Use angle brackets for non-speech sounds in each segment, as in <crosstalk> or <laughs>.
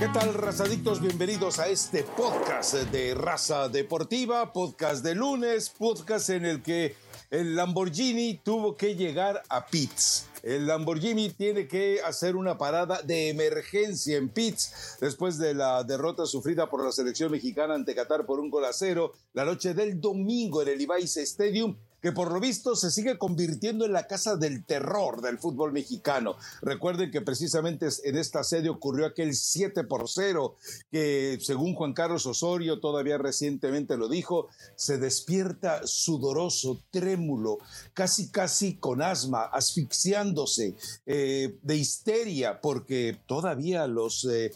¿Qué tal, razadictos? Bienvenidos a este podcast de Raza Deportiva, podcast de lunes, podcast en el que el Lamborghini tuvo que llegar a pits. El Lamborghini tiene que hacer una parada de emergencia en pits después de la derrota sufrida por la selección mexicana ante Qatar por un gol a cero la noche del domingo en el Ibais Stadium que por lo visto se sigue convirtiendo en la casa del terror del fútbol mexicano. Recuerden que precisamente en esta sede ocurrió aquel 7 por 0, que según Juan Carlos Osorio todavía recientemente lo dijo, se despierta sudoroso, trémulo, casi casi con asma, asfixiándose, eh, de histeria, porque todavía los, eh,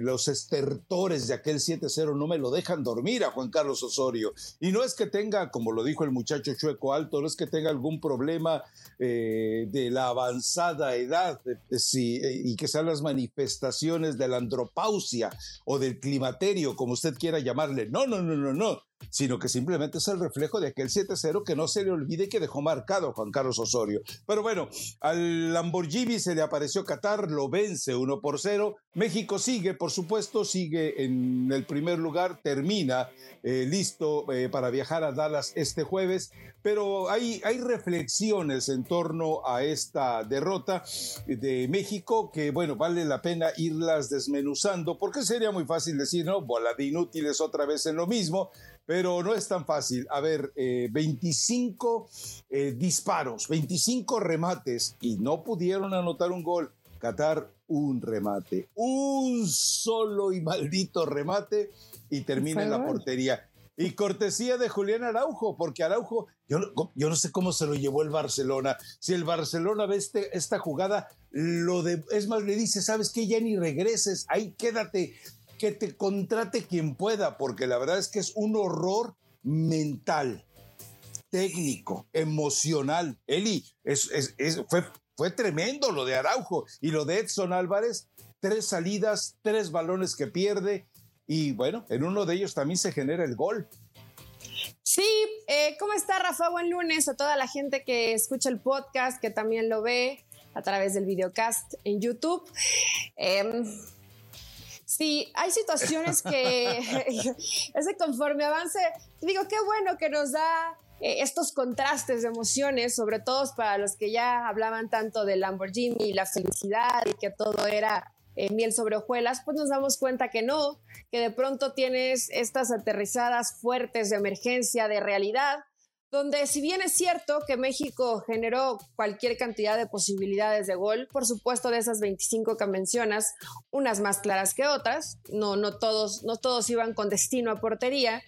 los estertores de aquel 7-0 no me lo dejan dormir a Juan Carlos Osorio. Y no es que tenga, como lo dijo el muchacho chueco alto, no es que tenga algún problema eh, de la avanzada edad sí, y que sean las manifestaciones de la andropausia o del climaterio, como usted quiera llamarle. No, no, no, no, no sino que simplemente es el reflejo de aquel 7-0 que no se le olvide que dejó marcado Juan Carlos Osorio. Pero bueno, al Lamborghini se le apareció Qatar, lo vence 1 por 0. México sigue, por supuesto, sigue en el primer lugar, termina eh, listo eh, para viajar a Dallas este jueves, pero hay, hay reflexiones en torno a esta derrota de México que, bueno, vale la pena irlas desmenuzando, porque sería muy fácil decir, no, bola de inútiles otra vez en lo mismo, pero no es tan fácil. A ver, 25 eh, eh, disparos, 25 remates y no pudieron anotar un gol. Qatar, un remate, un solo y maldito remate y termina en la portería. Y cortesía de Julián Araujo, porque Araujo, yo, yo, no sé cómo se lo llevó el Barcelona. Si el Barcelona ve este, esta jugada, lo de, es más, le dice, ¿sabes qué? Ya ni regreses, ahí quédate que te contrate quien pueda, porque la verdad es que es un horror mental, técnico, emocional. Eli, es, fue, fue tremendo lo de Araujo y lo de Edson Álvarez, tres salidas, tres balones que pierde y bueno, en uno de ellos también se genera el gol. Sí, eh, ¿cómo está Rafa? Buen lunes a toda la gente que escucha el podcast, que también lo ve a través del videocast en YouTube. Eh, Sí, hay situaciones que <laughs> <laughs> ese conforme avance, digo, qué bueno que nos da eh, estos contrastes de emociones, sobre todo para los que ya hablaban tanto del Lamborghini y la felicidad y que todo era eh, miel sobre hojuelas, pues nos damos cuenta que no, que de pronto tienes estas aterrizadas fuertes de emergencia, de realidad, donde si bien es cierto que México generó cualquier cantidad de posibilidades de gol, por supuesto de esas 25 que mencionas, unas más claras que otras, no, no, todos, no todos iban con destino a portería,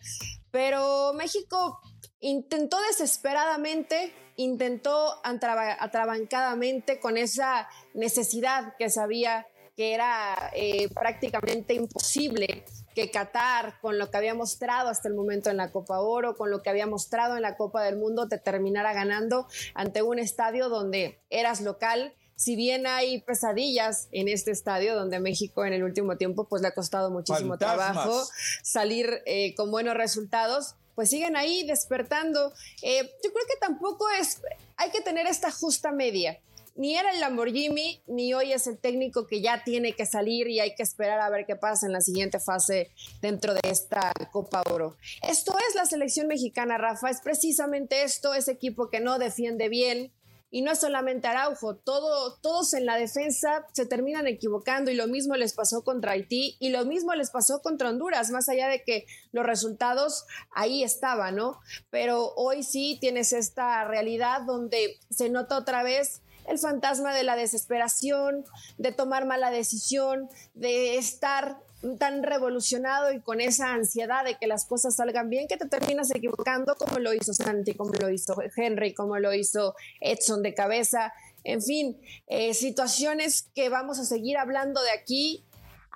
pero México intentó desesperadamente, intentó atrabancadamente con esa necesidad que sabía que era eh, prácticamente imposible que Qatar, con lo que había mostrado hasta el momento en la Copa Oro, con lo que había mostrado en la Copa del Mundo, te terminara ganando ante un estadio donde eras local. Si bien hay pesadillas en este estadio donde México en el último tiempo pues le ha costado muchísimo trabajo salir eh, con buenos resultados, pues siguen ahí despertando. Eh, yo creo que tampoco es, hay que tener esta justa media ni era el Lamborghini, ni hoy es el técnico que ya tiene que salir y hay que esperar a ver qué pasa en la siguiente fase dentro de esta Copa Oro. Esto es la selección mexicana, Rafa, es precisamente esto, ese equipo que no defiende bien. Y no es solamente Araujo, todo, todos en la defensa se terminan equivocando y lo mismo les pasó contra Haití y lo mismo les pasó contra Honduras, más allá de que los resultados ahí estaban, ¿no? Pero hoy sí tienes esta realidad donde se nota otra vez el fantasma de la desesperación, de tomar mala decisión, de estar tan revolucionado y con esa ansiedad de que las cosas salgan bien que te terminas equivocando como lo hizo Santi, como lo hizo Henry, como lo hizo Edson de cabeza. En fin, eh, situaciones que vamos a seguir hablando de aquí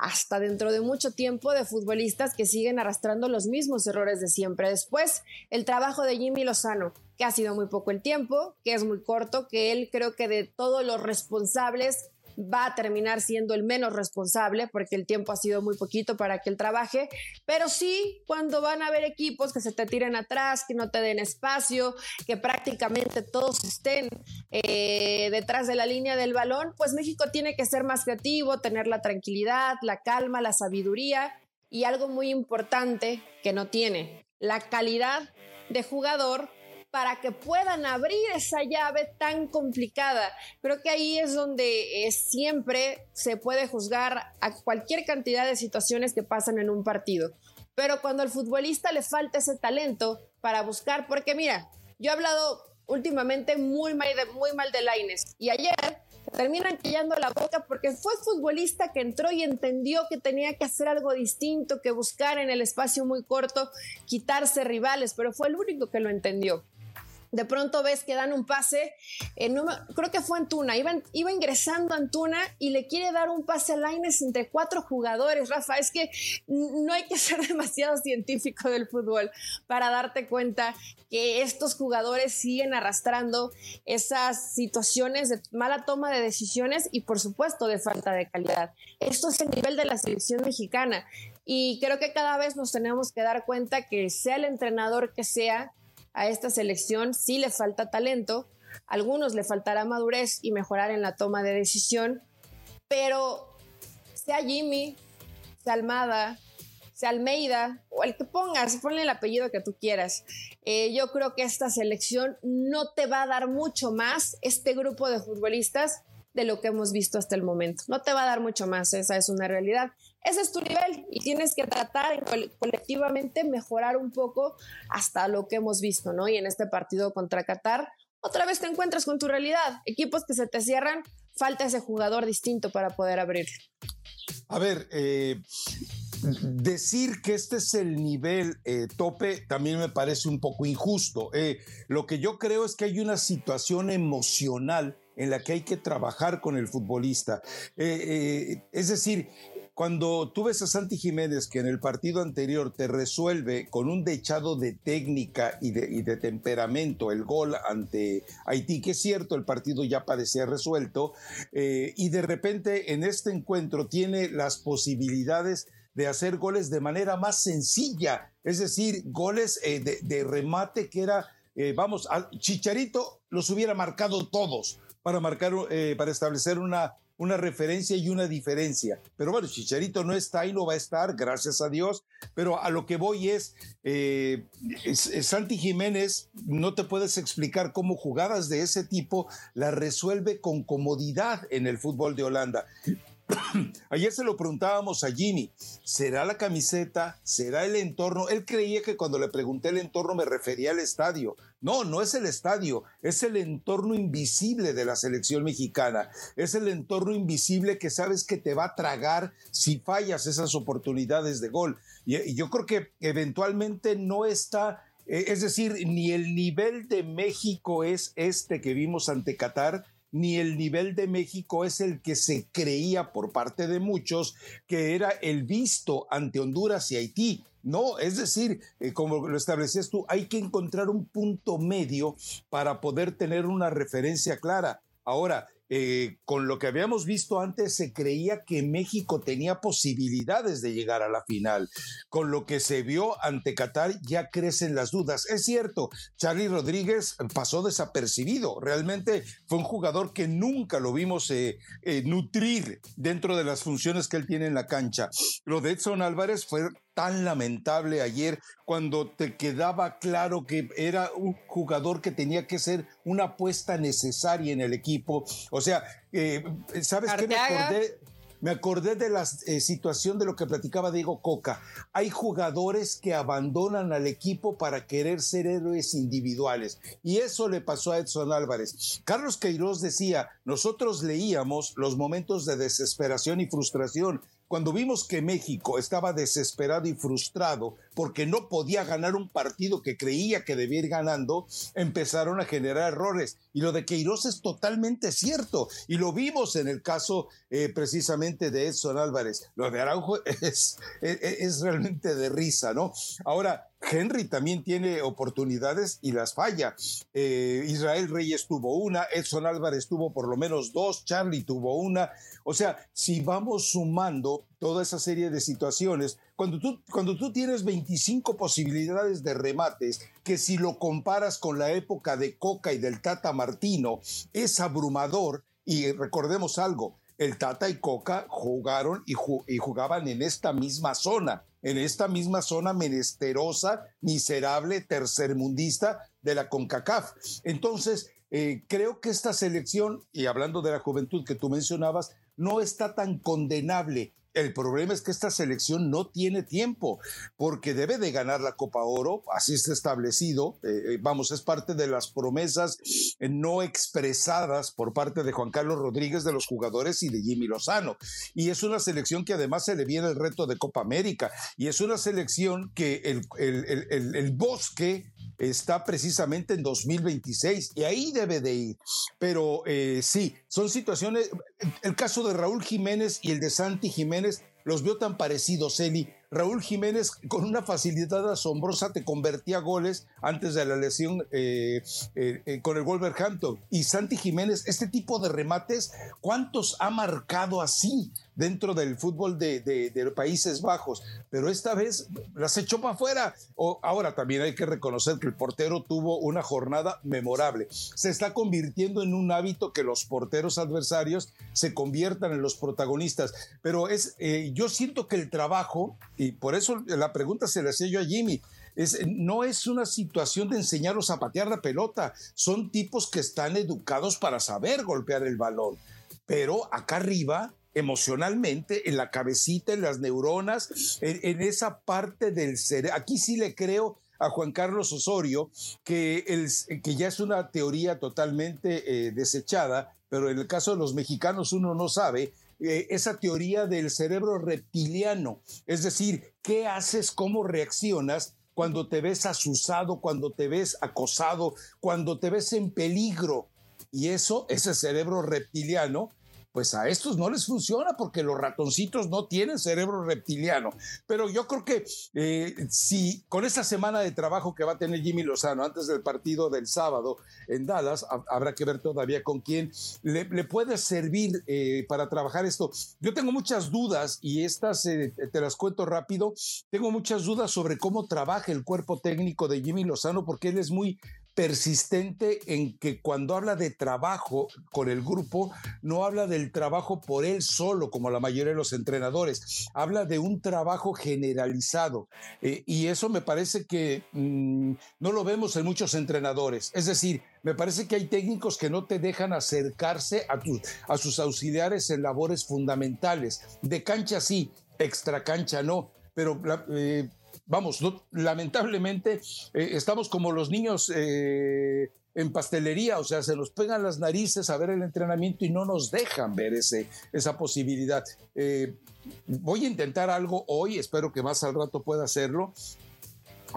hasta dentro de mucho tiempo de futbolistas que siguen arrastrando los mismos errores de siempre. Después, el trabajo de Jimmy Lozano, que ha sido muy poco el tiempo, que es muy corto, que él creo que de todos los responsables va a terminar siendo el menos responsable porque el tiempo ha sido muy poquito para que él trabaje, pero sí cuando van a haber equipos que se te tiren atrás, que no te den espacio, que prácticamente todos estén eh, detrás de la línea del balón, pues México tiene que ser más creativo, tener la tranquilidad, la calma, la sabiduría y algo muy importante que no tiene, la calidad de jugador para que puedan abrir esa llave tan complicada. Creo que ahí es donde eh, siempre se puede juzgar a cualquier cantidad de situaciones que pasan en un partido. Pero cuando al futbolista le falta ese talento para buscar, porque mira, yo he hablado últimamente muy mal de, muy mal de Laines y ayer terminan callando la boca porque fue futbolista que entró y entendió que tenía que hacer algo distinto, que buscar en el espacio muy corto, quitarse rivales, pero fue el único que lo entendió de pronto ves que dan un pase, creo que fue Antuna, iba, iba ingresando Antuna y le quiere dar un pase a Laines entre cuatro jugadores, Rafa, es que no hay que <laughs> ser demasiado científico del fútbol para darte cuenta que estos jugadores siguen arrastrando esas situaciones de mala toma de decisiones y por supuesto de falta de calidad. Esto es el nivel de la selección mexicana y creo que cada vez nos tenemos que dar cuenta que sea el entrenador que sea, a esta selección sí le falta talento, a algunos le faltará madurez y mejorar en la toma de decisión, pero sea Jimmy, sea Almada, sea Almeida o el que pongas, ponle el apellido que tú quieras. Eh, yo creo que esta selección no te va a dar mucho más, este grupo de futbolistas, de lo que hemos visto hasta el momento. No te va a dar mucho más, esa es una realidad. Ese es tu nivel y tienes que tratar colectivamente mejorar un poco hasta lo que hemos visto, ¿no? Y en este partido contra Qatar, otra vez te encuentras con tu realidad. Equipos que se te cierran, falta ese jugador distinto para poder abrirlo. A ver, eh, decir que este es el nivel eh, tope también me parece un poco injusto. Eh, lo que yo creo es que hay una situación emocional en la que hay que trabajar con el futbolista. Es decir, cuando tú ves a Santi Jiménez que en el partido anterior te resuelve con un dechado de técnica y de, temperamento el gol ante Haití, que es cierto, el partido ya parecía resuelto, eh, y de repente en este encuentro tiene las posibilidades de hacer goles de manera más sencilla, es decir, goles de, remate que era, vamos, Chicharito los hubiera marcado todos, para marcar, eh, para establecer una, una referencia y una diferencia. Pero bueno, Chicharito no está y no va a estar, gracias a Dios. Pero a lo que voy es, eh, Santi Jiménez, no te puedes explicar cómo jugadas de ese tipo la resuelve con comodidad en el fútbol de Holanda. <coughs> Ayer se lo preguntábamos a Jimmy, ¿será la camiseta? ¿Será el entorno? Él creía que cuando le pregunté el entorno me refería al estadio. No, no es el estadio, es el entorno invisible de la selección mexicana. Es el entorno invisible que sabes que te va a tragar si fallas esas oportunidades de gol. Y, yo creo que eventualmente no está, eh, es decir, ni el nivel de México es este que vimos ante Qatar, ni el nivel de México es el que se creía por parte de muchos que era el visto ante Honduras y Haití. No, es decir, eh, como lo establecías tú, hay que encontrar un punto medio para poder tener una referencia clara. Ahora, eh, con lo que habíamos visto antes, se creía que México tenía posibilidades de llegar a la final. Con lo que se vio ante Qatar, ya crecen las dudas. Es cierto, Charlie Rodríguez pasó desapercibido. Realmente fue un jugador que nunca lo vimos eh, eh, nutrir dentro de las funciones que él tiene en la cancha. Lo de Edson Álvarez fue tan lamentable ayer cuando te quedaba claro que era un jugador que tenía que ser una apuesta necesaria en el equipo. O sea, eh, ¿sabes qué me acordé? Me acordé de la eh, situación de lo que platicaba Diego Coca. Hay jugadores que abandonan al equipo para querer ser héroes individuales. Y eso le pasó a Edson Álvarez. Carlos Queiroz decía, nosotros leíamos los momentos de desesperación y frustración cuando vimos que México estaba desesperado y frustrado porque no podía ganar un partido que creía que debía ir ganando, empezaron a generar errores. Y lo de Queiroz es totalmente cierto. Y lo vimos en el caso eh, precisamente de Edson Álvarez. Lo de Araujo <laughs> es, es, realmente de risa, ¿no? Ahora, Henry también tiene oportunidades y las falla. Eh, Israel Reyes tuvo una, Edson Álvarez tuvo por lo menos dos, Charlie tuvo una. O sea, si vamos sumando toda esa serie de situaciones, cuando tú, cuando tú tienes 25 posibilidades de remates, que si lo comparas con la época de Coca y del Tata Martino, es abrumador. Y recordemos algo, el Tata y Coca jugaron y, jugaban en esta misma zona, en esta misma zona menesterosa, miserable, tercermundista de la CONCACAF. Entonces, eh, creo que esta selección, y hablando de la juventud que tú mencionabas, no está tan condenable el problema es que esta selección no tiene tiempo porque debe de ganar la Copa Oro, así está establecido. Eh, eh, vamos, es parte de las promesas eh, no expresadas por parte de Juan Carlos Rodríguez de los jugadores y de Jimmy Lozano. Y es una selección que además se le viene el reto de Copa América y es una selección que el, el bosque está precisamente en 2026 y ahí debe de ir. Pero eh, sí, son situaciones, el caso de Raúl Jiménez y el de Santi Jiménez los veo tan parecidos, Eli. Raúl Jiménez con una facilidad asombrosa te convertía goles antes de la lesión eh, eh, con el Wolverhampton. Y Santi Jiménez, este tipo de remates, ¿cuántos ha marcado así? dentro del fútbol de, de, Países Bajos, pero esta vez las echó para afuera. ahora también hay que reconocer que el portero tuvo una jornada memorable. Se está convirtiendo en un hábito que los porteros adversarios se conviertan en los protagonistas, pero es, eh, yo siento que el trabajo, y por eso la pregunta se la hacía yo a Jimmy, es, no es una situación de enseñarlos a patear la pelota, son tipos que están educados para saber golpear el balón. Pero acá arriba emocionalmente, en la cabecita, en las neuronas, en, esa parte del cerebro. Aquí sí le creo a Juan Carlos Osorio que, el, que ya es una teoría totalmente eh, desechada, pero en el caso de los mexicanos uno no sabe eh, esa teoría del cerebro reptiliano, es decir, ¿qué haces, cómo reaccionas cuando te ves asusado, cuando te ves acosado, cuando te ves en peligro? Y eso, ese cerebro reptiliano, pues a estos no les funciona porque los ratoncitos no tienen cerebro reptiliano. Pero yo creo que eh, si con esta semana de trabajo que va a tener Jimmy Lozano antes del partido del sábado en Dallas, habrá que ver todavía con quién le, puede servir eh, para trabajar esto. Yo tengo muchas dudas y estas eh, te las cuento rápido. Tengo muchas dudas sobre cómo trabaja el cuerpo técnico de Jimmy Lozano porque él es muy persistente en que cuando habla de trabajo con el grupo, no habla del trabajo por él solo, como la mayoría de los entrenadores, habla de un trabajo generalizado. Eh, y eso me parece que mm, no lo vemos en muchos entrenadores. Es decir, me parece que hay técnicos que no te dejan acercarse a, a sus auxiliares en labores fundamentales. De cancha sí, extra cancha no. Pero eh, vamos, lamentablemente eh, estamos como los niños eh, en pastelería, o sea, se nos pegan las narices a ver el entrenamiento y no nos dejan ver ese, esa posibilidad. Eh, voy a intentar algo hoy, espero que más al rato pueda hacerlo.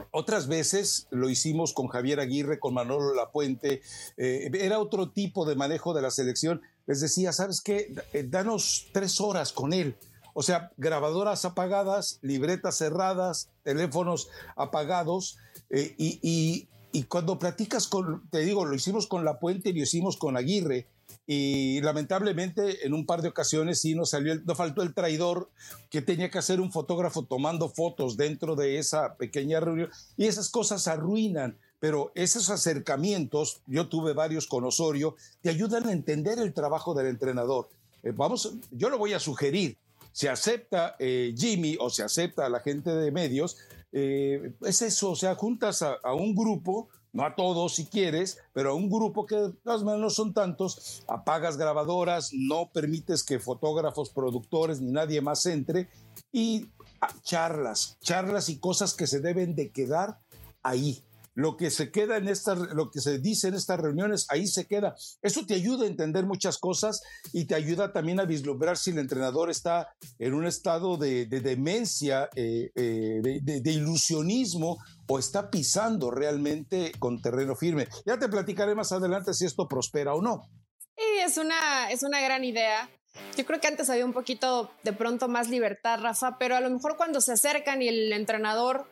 Otras veces lo hicimos con Javier Aguirre, con Manolo Lapuente, era otro tipo de manejo de la selección. Les decía, ¿sabes qué? Danos tres horas con él o sea, grabadoras apagadas, libretas cerradas, teléfonos apagados. Eh, y, cuando platicas con, te digo, lo hicimos con La Puente y lo hicimos con Aguirre. Y lamentablemente en un par de ocasiones sí nos salió, no faltó el traidor que tenía que hacer un fotógrafo tomando fotos dentro de esa pequeña reunión. Y esas cosas arruinan pero esos acercamientos, yo tuve varios con Osorio, te ayudan a entender el trabajo del entrenador. Eh, vamos, yo lo voy a sugerir se acepta eh, Jimmy o se acepta a la gente de medios, eh, es eso, o sea, juntas a, un grupo, no a todos si quieres, pero a un grupo que de todas maneras no son tantos, apagas grabadoras, no permites que fotógrafos, productores ni nadie más entre y ah, charlas, charlas y cosas que se deben de quedar ahí. Lo que se queda en estas, lo que se dice en estas reuniones, ahí se queda. Eso te ayuda a entender muchas cosas y te ayuda también a vislumbrar si el entrenador está en un estado de, demencia, eh, eh, de, ilusionismo o está pisando realmente con terreno firme. Ya te platicaré más adelante si esto prospera o no. Sí, es una, es una gran idea. Yo creo que antes había un poquito de pronto más libertad, Rafa, pero a lo mejor cuando se acercan y el entrenador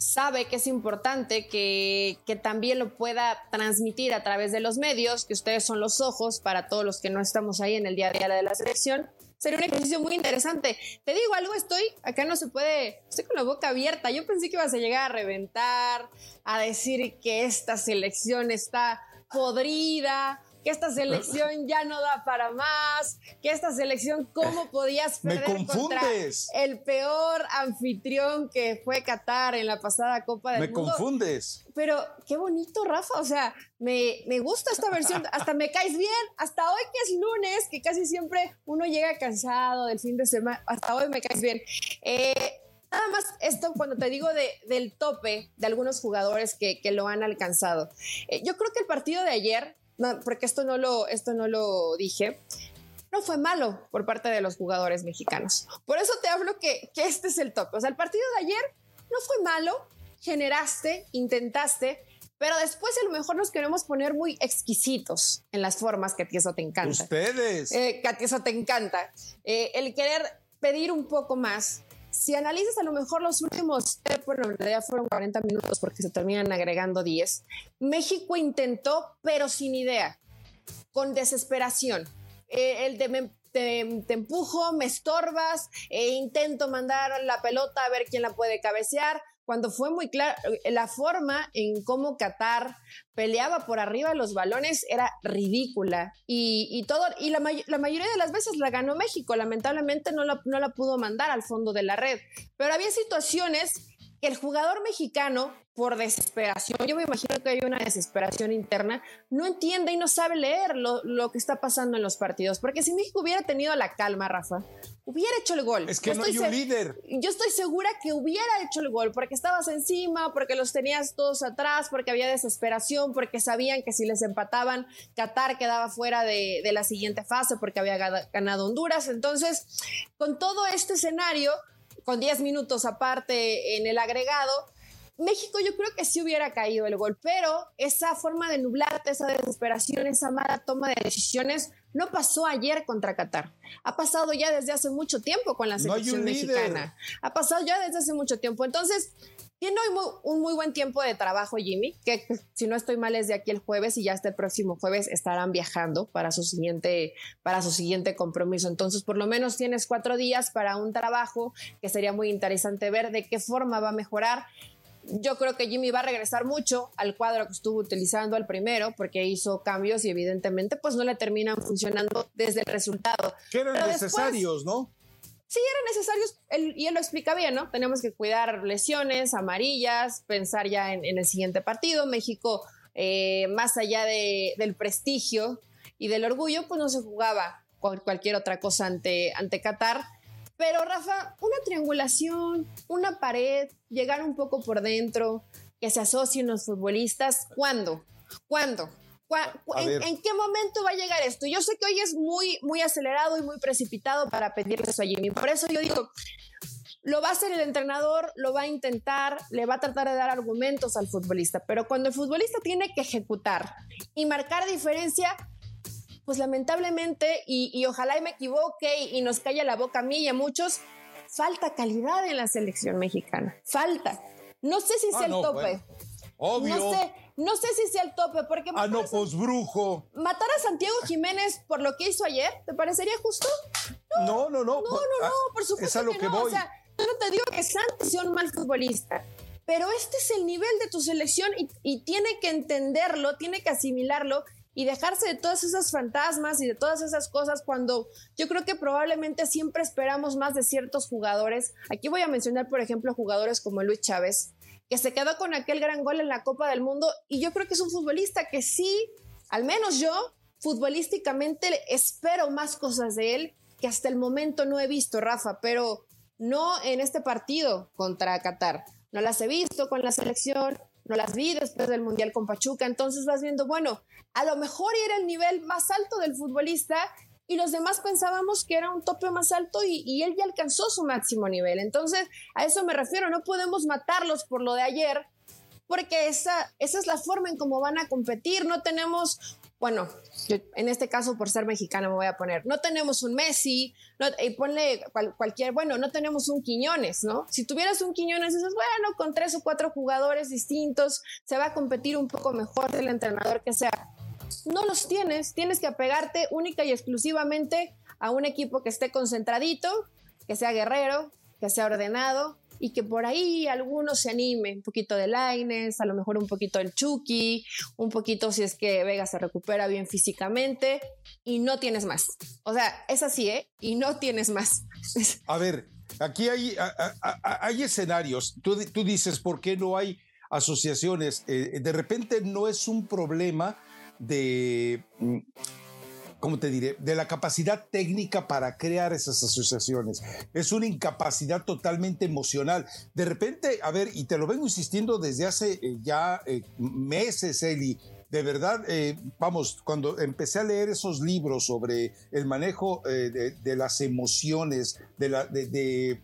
sabe que es importante que, que, también lo pueda transmitir a través de los medios, que ustedes son los ojos para todos los que no estamos ahí en el día a día de la selección. Sería un ejercicio muy interesante. Te digo algo, estoy, acá no se puede, estoy con la boca abierta. Yo pensé que ibas a llegar a reventar, a decir que esta selección está podrida, que esta selección ya no da para más, que esta selección, ¿cómo podías perder Me confundes. contra el peor anfitrión que fue Qatar en la pasada Copa del me Mundo? Me confundes. Pero qué bonito, Rafa, o sea, me, me gusta esta versión, hasta me caes bien, hasta hoy que es lunes, que casi siempre uno llega cansado del fin de semana, hasta hoy me caes bien. Eh, Nada más esto cuando te digo de, del tope de algunos jugadores que, que lo han alcanzado. Eh, yo creo que el partido de ayer porque esto no lo, esto no lo dije, no fue malo por parte de los jugadores mexicanos. Por eso te hablo que, que este es el top. O sea, el partido de ayer no fue malo, generaste, intentaste, pero después a lo mejor nos queremos poner muy exquisitos en las formas que a ti eso te encanta. Ustedes. Eh, que a ti eso te encanta. Eh, el querer pedir un poco más, si analizas a lo mejor los últimos, bueno, en realidad fueron 40 minutos porque se terminan agregando 10, México intentó, pero sin idea, con desesperación. Eh, el de te, empujo, me estorbas, e intento mandar la pelota a ver quién la puede cabecear, cuando fue muy claro, eh, la forma en cómo Qatar peleaba por arriba los balones era ridícula. Y, todo, y la, mayoría de las veces la ganó México, lamentablemente no la, no la pudo mandar al fondo de la red, pero había situaciones el jugador mexicano por desesperación, yo me imagino que hay una desesperación interna, no entiende y no sabe leer lo, lo, que está pasando en los partidos. Porque si México hubiera tenido la calma, Rafa, hubiera hecho el gol. Es que no hay un líder. Yo estoy segura que hubiera hecho el gol porque estabas encima, porque los tenías todos atrás, porque había desesperación, porque sabían que si les empataban, Qatar quedaba fuera de, de la siguiente fase porque había ganado Honduras. Entonces, con todo este escenario, con 10 minutos aparte en el agregado, México yo creo que sí hubiera caído el gol, pero esa forma de nublarte, esa desesperación, esa mala toma de decisiones no pasó ayer contra Qatar. Ha pasado ya desde hace mucho tiempo con la selección mexicana. Ha pasado ya desde hace mucho tiempo. Entonces, tiene hoy un muy buen tiempo de trabajo, Jimmy, que <laughs> si no estoy mal es de aquí el jueves y ya este próximo jueves estarán viajando para su siguiente, para su siguiente compromiso. Entonces, por lo menos tienes cuatro días para un trabajo que sería muy interesante ver de qué forma va a mejorar yo creo que Jimmy va a regresar mucho al cuadro que estuvo utilizando al primero porque hizo cambios y evidentemente pues no le terminan funcionando desde el resultado. Que eran necesarios, ¿no? Sí, eran necesarios, y él lo explica bien, ¿no? Tenemos que cuidar lesiones, amarillas, pensar ya en, el siguiente partido. México, eh, más allá de, del prestigio y del orgullo, pues no se jugaba cualquier otra cosa ante, ante Qatar pero Rafa, una triangulación, una pared, llegar un poco por dentro, que se asocien los futbolistas, ¿cuándo? ¿Cuándo? ¿En, qué momento va a llegar esto? Yo sé que hoy es muy, muy acelerado y muy precipitado para pedirle eso a Jimmy. Por eso yo digo, lo va a hacer el entrenador, lo va a intentar, le va a tratar de dar argumentos al futbolista, pero cuando el futbolista tiene que ejecutar y marcar diferencia, pues lamentablemente, y, ojalá y me equivoque y, nos calla la boca a mí y a muchos, falta calidad en la selección mexicana. Falta. No sé si ah, sea el tope. Obvio. No sé, no sé si sea el tope, porque... Ah, no, pues brujo. ¿Matar a Santiago Jiménez por lo que hizo ayer? ¿Te parecería justo? No, no, no. No, no, no, por supuesto es a lo que, no. Voy. O sea, yo no te digo que Santi sea un mal futbolista, pero este es el nivel de tu selección y, y tiene que entenderlo, tiene que asimilarlo y dejarse de todas esas fantasmas y de todas esas cosas cuando yo creo que probablemente siempre esperamos más de ciertos jugadores. Aquí voy a mencionar, por ejemplo, jugadores como Luis Chávez, que se quedó con aquel gran gol en la Copa del Mundo y yo creo que es un futbolista que sí, al menos yo, futbolísticamente espero más cosas de él que hasta el momento no he visto, Rafa, pero no en este partido contra Qatar. No las he visto con la selección, no las vi después del Mundial con Pachuca, entonces vas viendo, bueno, a lo mejor era el nivel más alto del futbolista y los demás pensábamos que era un tope más alto y, él ya alcanzó su máximo nivel. Entonces, a eso me refiero, no podemos matarlos por lo de ayer, porque esa, esa es la forma en cómo van a competir. No tenemos, bueno, en este caso por ser mexicana me voy a poner, no tenemos un Messi, y ponle cualquier, bueno, no tenemos un Quiñones, ¿no? Si tuvieras un Quiñones, dices, bueno, con tres o cuatro jugadores distintos, se va a competir un poco mejor del entrenador que sea no los tienes, tienes que apegarte única y exclusivamente a un equipo que esté concentradito, que sea guerrero, que sea ordenado y que por ahí algunos se anime, un poquito de Laines, a lo mejor un poquito del Chucky, un poquito si es que Vega se recupera bien físicamente y no tienes más. O sea, es así, ¿eh? Y no tienes más. <laughs> A ver, aquí hay, hay escenarios. Tú, tú, dices, ¿por qué no hay asociaciones? Eh, de repente no es un problema de, mm, ¿cómo te diré? De la capacidad técnica para crear esas asociaciones. Es una incapacidad totalmente emocional. De repente, a ver, y te lo vengo insistiendo desde hace eh, ya eh, meses, Eli, de verdad, eh, vamos, cuando empecé a leer esos libros sobre el manejo de, las emociones, de la, de,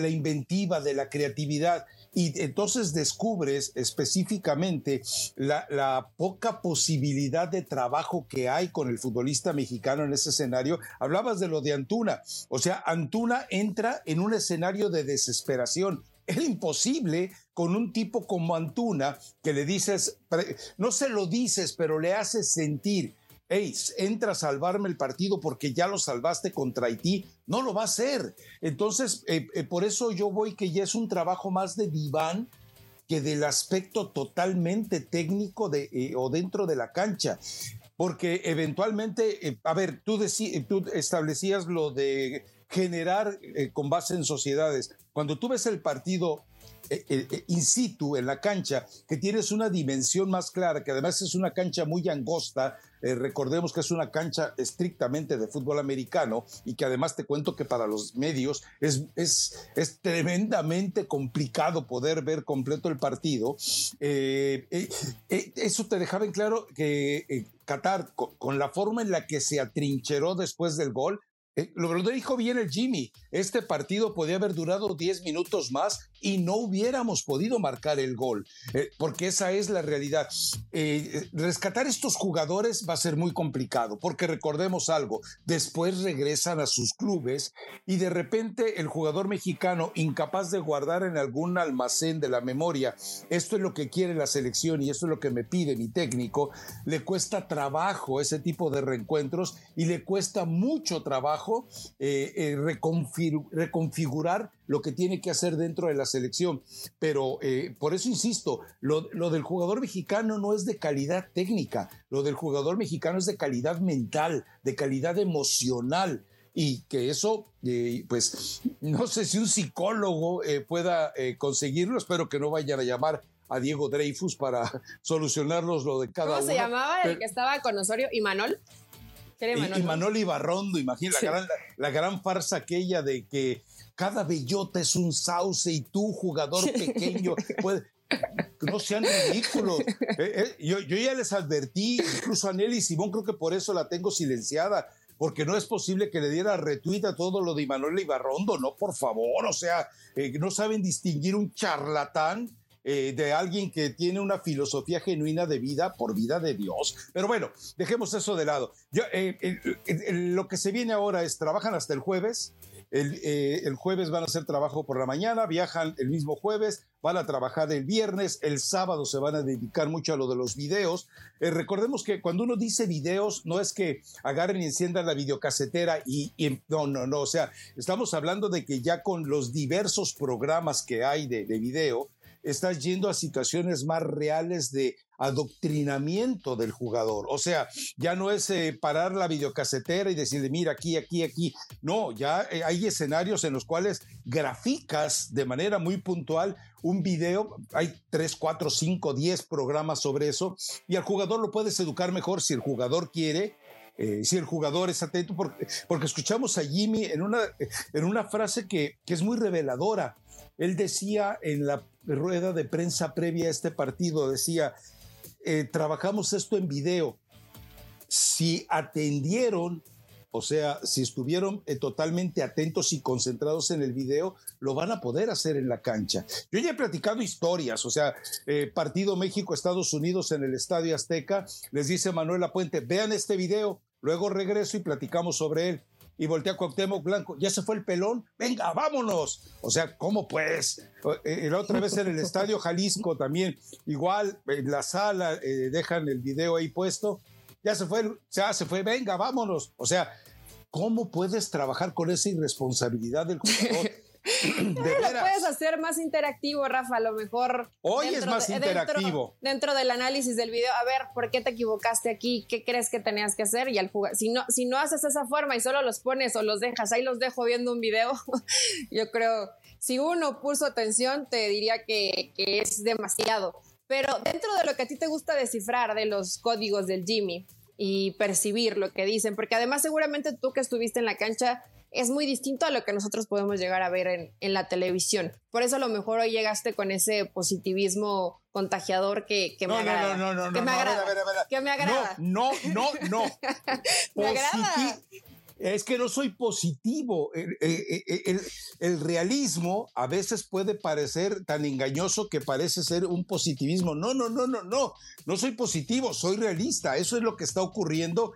la inventiva, de la creatividad, y entonces descubres específicamente la, poca posibilidad de trabajo que hay con el futbolista mexicano en ese escenario. Hablabas de lo de Antuna, o sea, Antuna entra en un escenario de desesperación. Es imposible con un tipo como Antuna que le dices, no se lo dices, pero le haces sentir hey, entra a salvarme el partido porque ya lo salvaste contra Haití, no lo va a hacer. Entonces, eh, eh, por eso yo voy que ya es un trabajo más de diván que del aspecto totalmente técnico de, eh, o dentro de la cancha. Porque eventualmente, a ver, tú, tú, establecías lo de generar con base en sociedades. Cuando tú ves el partido in situ en la cancha, que tienes una dimensión más clara, que además es una cancha muy angosta, eh, recordemos que es una cancha estrictamente de fútbol americano y que además te cuento que para los medios es, es, es tremendamente complicado poder ver completo el partido. Eh, eh, eso te dejaba en claro que Qatar, con la forma en la que se atrincheró después del gol, eh, lo, lo dijo bien el Jimmy, este partido podía haber durado 10 minutos más y no hubiéramos podido marcar el gol, eh, porque esa es la realidad. Eh, rescatar estos jugadores va a ser muy complicado, porque recordemos algo, después regresan a sus clubes y de repente el jugador mexicano, incapaz de guardar en algún almacén de la memoria, esto es lo que quiere la selección y esto es lo que me pide mi técnico, le cuesta trabajo ese tipo de reencuentros y le cuesta mucho trabajo eh, eh, reconfigurar lo que tiene que hacer dentro de la selección. Pero eh, por eso insisto, lo, del jugador mexicano no es de calidad técnica, lo del jugador mexicano es de calidad mental, de calidad emocional y que eso, pues, no sé si un psicólogo pueda conseguirlo, espero que no vayan a llamar a Diego Dreyfus para <laughs> solucionarlos lo de cada uno. ¿Cómo se llamaba el que estaba con Osorio y Manol? Y, Manolo Ibarrondo, imagina la, gran, farsa aquella de que cada bellota es un sauce y tú, jugador pequeño, puede, no sean ridículos. Eh, eh, yo, ya les advertí, incluso a Nelly Simón, creo que por eso la tengo silenciada, porque no es posible que le diera retweet a todo lo de Manuel Ibarrondo, no, por favor, o sea, eh, no saben distinguir un charlatán eh, de alguien que tiene una filosofía genuina de vida por vida de Dios. Pero bueno, dejemos eso de lado. Eh, lo que se viene ahora es, trabajan hasta el jueves. Eh, el, jueves van a hacer trabajo por la mañana, viajan el mismo jueves, van a trabajar el viernes, el sábado se van a dedicar mucho a lo de los videos. recordemos que cuando uno dice videos, no es que agarren y enciendan la videocasetera y, y, no, no, no, o sea, estamos hablando de que ya con los diversos programas que hay de, de video, estás yendo a situaciones más reales de adoctrinamiento del jugador. O sea, ya no es eh, parar la videocasetera y decirle, mira, aquí, aquí, aquí. No, ya eh, hay escenarios en los cuales graficas de manera muy puntual un video. Hay tres, cuatro, cinco, diez programas sobre eso y al jugador lo puedes educar mejor si el jugador quiere. Eh, si el jugador es atento, porque, porque, escuchamos a Jimmy en una, en una frase que, que es muy reveladora. Él decía en la rueda de prensa previa a este partido, decía, eh, trabajamos esto en video. Si atendieron o sea, si estuvieron eh, totalmente atentos y concentrados en el video, lo van a poder hacer en la cancha. Yo ya he platicado historias, o sea, eh, partido México-Estados Unidos en el Estadio Azteca, les dice Manuel Puente, vean este video, luego regreso y platicamos sobre él. Y voltea a Cuauhtémoc Blanco, ya se fue el pelón, venga, vámonos. O sea, ¿cómo pues? Eh, la otra vez en el Estadio Jalisco también, igual en la sala dejan el video ahí puesto ya se fue, ya se fue, venga, vámonos. O sea, ¿cómo puedes trabajar con esa irresponsabilidad del jugador? <laughs> <laughs> lo puedes hacer más interactivo, Rafa, a lo mejor. Hoy es más interactivo. Dentro, del análisis del video, a ver, ¿por qué te equivocaste aquí? ¿Qué crees que tenías que hacer? Y al jugar, si no, si no haces esa forma y solo los pones o los dejas, ahí los dejo viendo un video, <laughs> yo creo, si uno puso atención, te diría que, que es demasiado. Pero dentro de lo que a ti te gusta descifrar de los códigos del Jimmy y percibir lo que dicen, porque además seguramente tú que estuviste en la cancha es muy distinto a lo que nosotros podemos llegar a ver en, en la televisión. Por eso a lo mejor hoy llegaste con ese positivismo contagiador que, que me agrada. No, no, no, que <laughs> me agrada. Que me agrada. No, no, no, no. Es que no soy positivo. El, realismo a veces puede parecer tan engañoso que parece ser un positivismo. No, no, no, no, no. No soy positivo, soy realista. Eso es lo que está ocurriendo.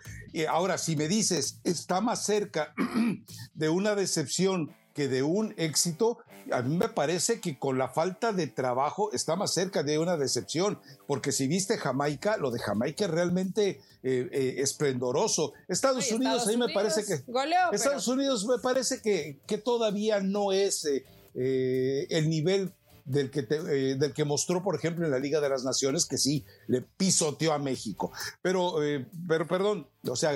ahora, si me dices, está más cerca <clears throat> de una decepción que de un éxito, a mí me parece que con la falta de trabajo está más cerca de una decepción, porque si viste Jamaica, lo de Jamaica es realmente eh, eh, esplendoroso. Estados Unidos, ahí me parece que... Estados Unidos me parece que, que todavía no es eh, el nivel del que, del que mostró, por ejemplo, en la Liga de las Naciones, que sí, le pisoteó a México. Pero, pero perdón, o sea,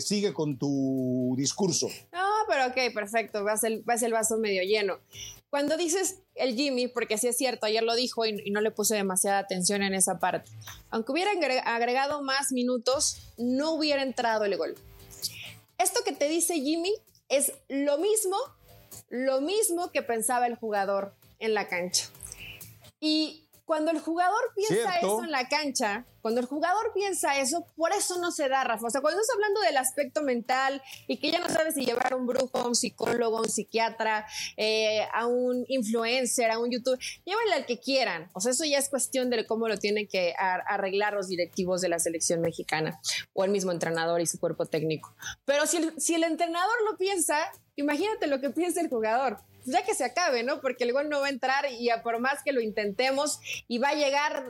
sigue con tu discurso. No, pero ok, perfecto, vas el, vas el vaso medio lleno. Cuando dices el Jimmy, porque sí es cierto, ayer lo dijo y, no le puse demasiada atención en esa parte, aunque hubiera agregado más minutos, no hubiera entrado el gol. Esto que te dice Jimmy es lo mismo, lo mismo que pensaba el jugador en la cancha. Y cuando el jugador piensa eso en la cancha, cuando el jugador piensa eso, por eso no se da, Rafa. O sea, cuando estás hablando del aspecto mental y que ya no sabes si llevar a un brujo, a un psicólogo, a un psiquiatra, eh, a un influencer, a un youtuber, llévenle al que quieran. O sea, eso ya es cuestión de cómo lo tienen que arreglar los directivos de la selección mexicana o el mismo entrenador y su cuerpo técnico. Pero si si el entrenador lo piensa, imagínate lo que piensa el jugador ya que se acabe, ¿no? Porque el gol no va a entrar y a por más que lo intentemos y va a llegar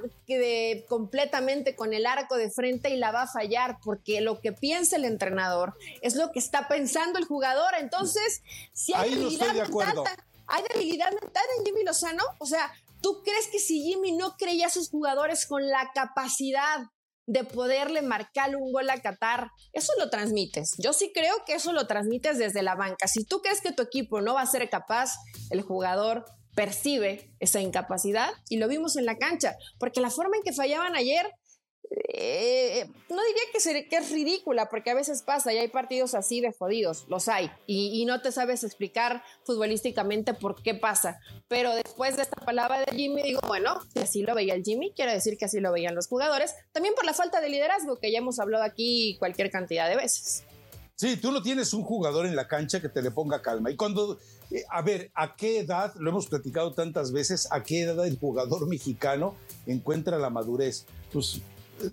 completamente con el arco de frente y la va a fallar porque lo que piensa el entrenador es lo que está pensando el jugador. Entonces, si hay debilidad mental, hay debilidad mental en Jimmy Lozano, o sea, ¿tú crees que si Jimmy no creía a sus jugadores con la capacidad de poderle marcar un gol a Qatar, eso lo transmites. Yo sí creo que eso lo transmites desde la banca. Si tú crees que tu equipo no va a ser capaz, el jugador percibe esa incapacidad y lo vimos en la cancha, porque la forma en que fallaban ayer eh, no diría que, es ridícula, porque a veces pasa y hay partidos así de jodidos, los hay, y, no te sabes explicar futbolísticamente por qué pasa. Pero después de esta palabra de Jimmy, digo, bueno, si así lo veía el Jimmy, quiere decir que así lo veían los jugadores, también por la falta de liderazgo, que ya hemos hablado aquí cualquier cantidad de veces. Sí, tú no tienes un jugador en la cancha que te le ponga calma. Y cuando, eh, a ver, ¿a qué edad, lo hemos platicado tantas veces, a qué edad el jugador mexicano encuentra la madurez? Pues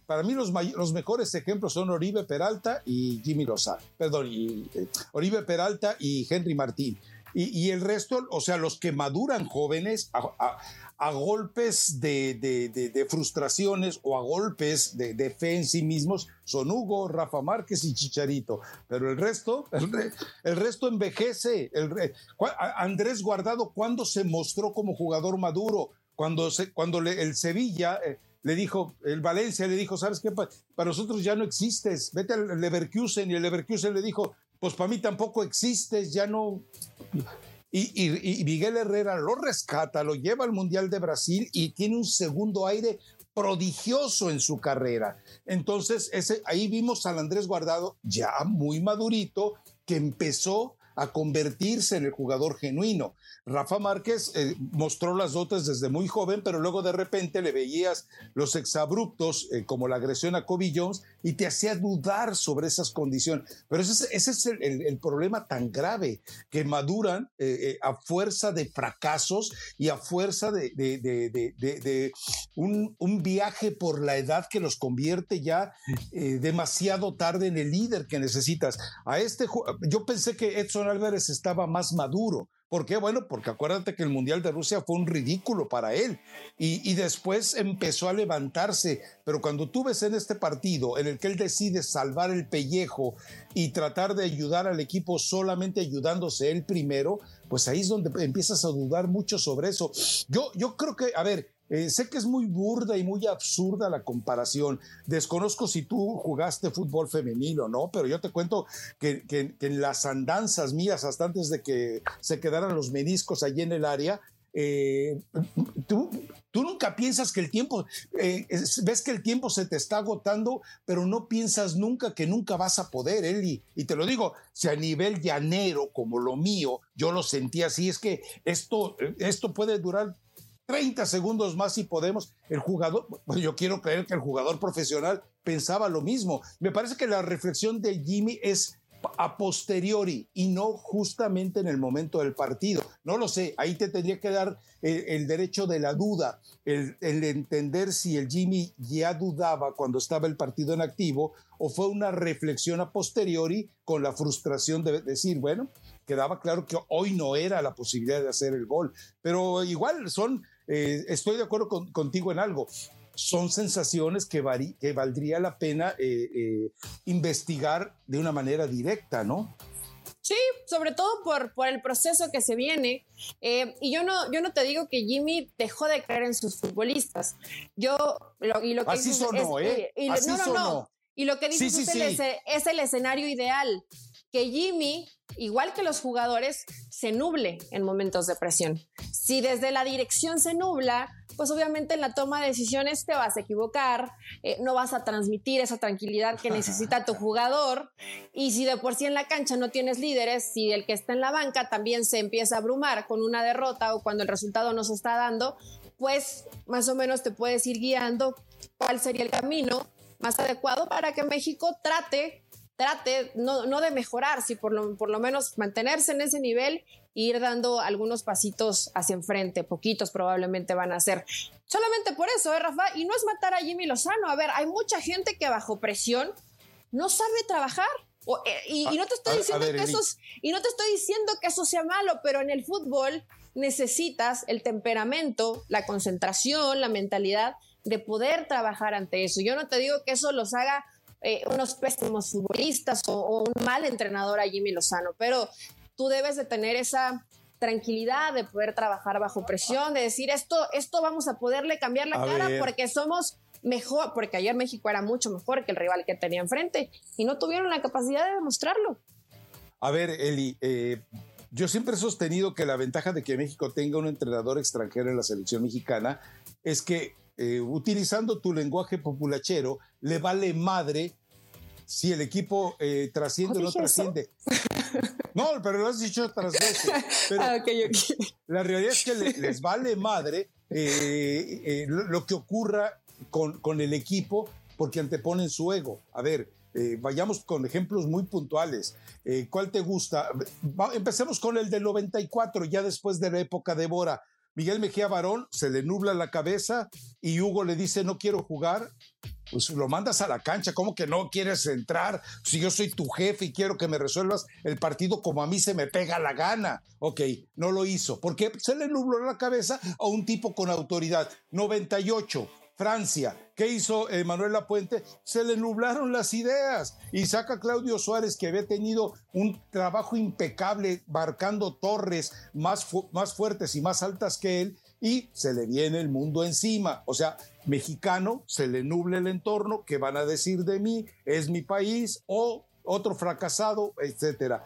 para mí los, los, mejores ejemplos son Oribe Peralta y Jimmy Lozano, perdón, y, eh, Oribe Peralta y Henry Martín. Y, el resto, o sea, los que maduran jóvenes a, golpes de, de, o a golpes de, fe en sí mismos son Hugo, Rafa Márquez y Chicharito. Pero el resto, <laughs> el, resto envejece. Andrés Guardado, ¿cuándo se mostró como jugador maduro? Cuando, se, cuando el Sevilla... Eh, le dijo, el Valencia le dijo, ¿sabes qué? Para nosotros ya no existes, vete al Leverkusen y el Leverkusen le dijo, pues para mí tampoco existes, ya no... Y, Miguel Herrera lo rescata, lo lleva al Mundial de Brasil y tiene un segundo aire prodigioso en su carrera. Entonces, ese, ahí vimos al Andrés Guardado ya muy madurito, que empezó a convertirse en el jugador genuino. Rafa Márquez eh, mostró las dotes desde muy joven, pero luego de repente le veías los exabruptos, eh, como la agresión a Kobe Jones, y te hacía dudar sobre esas condiciones. Pero ese es, el, problema tan grave, que maduran eh, a fuerza de fracasos y a fuerza de, un, viaje por la edad que los convierte ya demasiado tarde en el líder que necesitas. A este, yo pensé que Edson Álvarez estaba más maduro ¿Por qué? Bueno, porque acuérdate que el Mundial de Rusia fue un ridículo para él y, después empezó a levantarse, pero cuando tú ves en este partido en el que él decide salvar el pellejo y tratar de ayudar al equipo solamente ayudándose él primero, pues ahí es donde empiezas a dudar mucho sobre eso. Yo, yo creo que, a ver, eh, sé que es muy burda y muy absurda la comparación. Desconozco si tú jugaste fútbol femenino, ¿no? Pero yo te cuento que, en las andanzas mías, hasta antes de que se quedaran los meniscos allí en el área, eh, tú, tú, nunca piensas que el tiempo, eh, ves que el tiempo se te está agotando, pero no piensas nunca que nunca vas a poder, Eli. Y te lo digo, si a nivel llanero como lo mío, yo lo sentía así, es que esto, esto puede durar 30 segundos más si podemos. El jugador, yo quiero creer que el jugador profesional pensaba lo mismo. Me parece que la reflexión de Jimmy es a posteriori y no justamente en el momento del partido. No lo sé, ahí te tendría que dar el, derecho de la duda, el, entender si el Jimmy ya dudaba cuando estaba el partido en activo o fue una reflexión a posteriori con la frustración de decir, bueno, quedaba claro que hoy no era la posibilidad de hacer el gol, pero igual son eh, estoy de acuerdo contigo en algo. Son sensaciones que, que valdría la pena eh, eh, investigar de una manera directa, ¿no? Sí, sobre todo por, por el proceso que se viene. y yo no, yo no te digo que Jimmy dejó de creer en sus futbolistas. Yo, lo, y lo que Así sonó, ¿eh? Y, Así no, no, no. Y lo que dices es, El, es, el, escenario ideal. Que Jimmy, igual que los jugadores, se nuble en momentos de presión. Si desde la dirección se nubla, pues obviamente en la toma de decisiones te vas a equivocar, eh, no vas a transmitir esa tranquilidad que necesita tu <laughs> jugador. Y si de por sí en la cancha no tienes líderes, si el que está en la banca también se empieza a abrumar con una derrota o cuando el resultado no se está dando, pues más o menos te puedes ir guiando cuál sería el camino más adecuado para que México trate trate no, no de mejorar, si por lo, por lo menos mantenerse en ese nivel e ir dando algunos pasitos hacia enfrente, poquitos probablemente van a ser. Solamente por eso, ¿eh, Rafa? Y no es matar a Jimmy Lozano. A ver, hay mucha gente que bajo presión no sabe trabajar. Eh, y, no te estoy diciendo que eso y no te estoy diciendo que eso sea malo, pero en el fútbol necesitas el temperamento, la concentración, la mentalidad de poder trabajar ante eso. Yo no te digo que eso los haga eh, unos pésimos futbolistas o, un mal entrenador a Jimmy Lozano, pero tú debes de tener esa tranquilidad de poder trabajar bajo presión, de decir esto, esto vamos a poderle cambiar la cara porque somos mejor, porque ayer México era mucho mejor que el rival que tenía enfrente y no tuvieron la capacidad de demostrarlo. A ver, Eli, eh, yo siempre he sostenido que la ventaja de que México tenga un entrenador extranjero en la selección mexicana es que eh, utilizando tu lenguaje populachero, le vale madre si el equipo eh, trasciende o no trasciende. <laughs> No, pero lo has dicho otras veces. <laughs> Ah, la realidad es que les vale madre eh, lo, que ocurra con, con, el equipo porque anteponen su ego. A ver, vayamos con ejemplos muy puntuales. ¿Cuál te gusta? empecemos con el del 94, ya después de la época de Bora. Miguel Mejía Barón se le nubla la cabeza y Hugo le dice no quiero jugar, pues lo mandas a la cancha, ¿cómo que no quieres entrar? Si yo soy tu jefe y quiero que me resuelvas el partido como a mí se me pega la gana. Ok, no lo hizo. porque Se le nubló la cabeza a un tipo con autoridad. 98. Francia. ¿Qué hizo Manuel Manuel Lapuente? Se le nublaron las ideas y saca Claudio Suárez, que había tenido un trabajo impecable marcando torres más, más fuertes y más altas que él, y se le viene el mundo encima. O sea, mexicano, se le nuble el entorno, ¿qué van a decir de mí? ¿Es mi país? O otro fracasado, etcétera.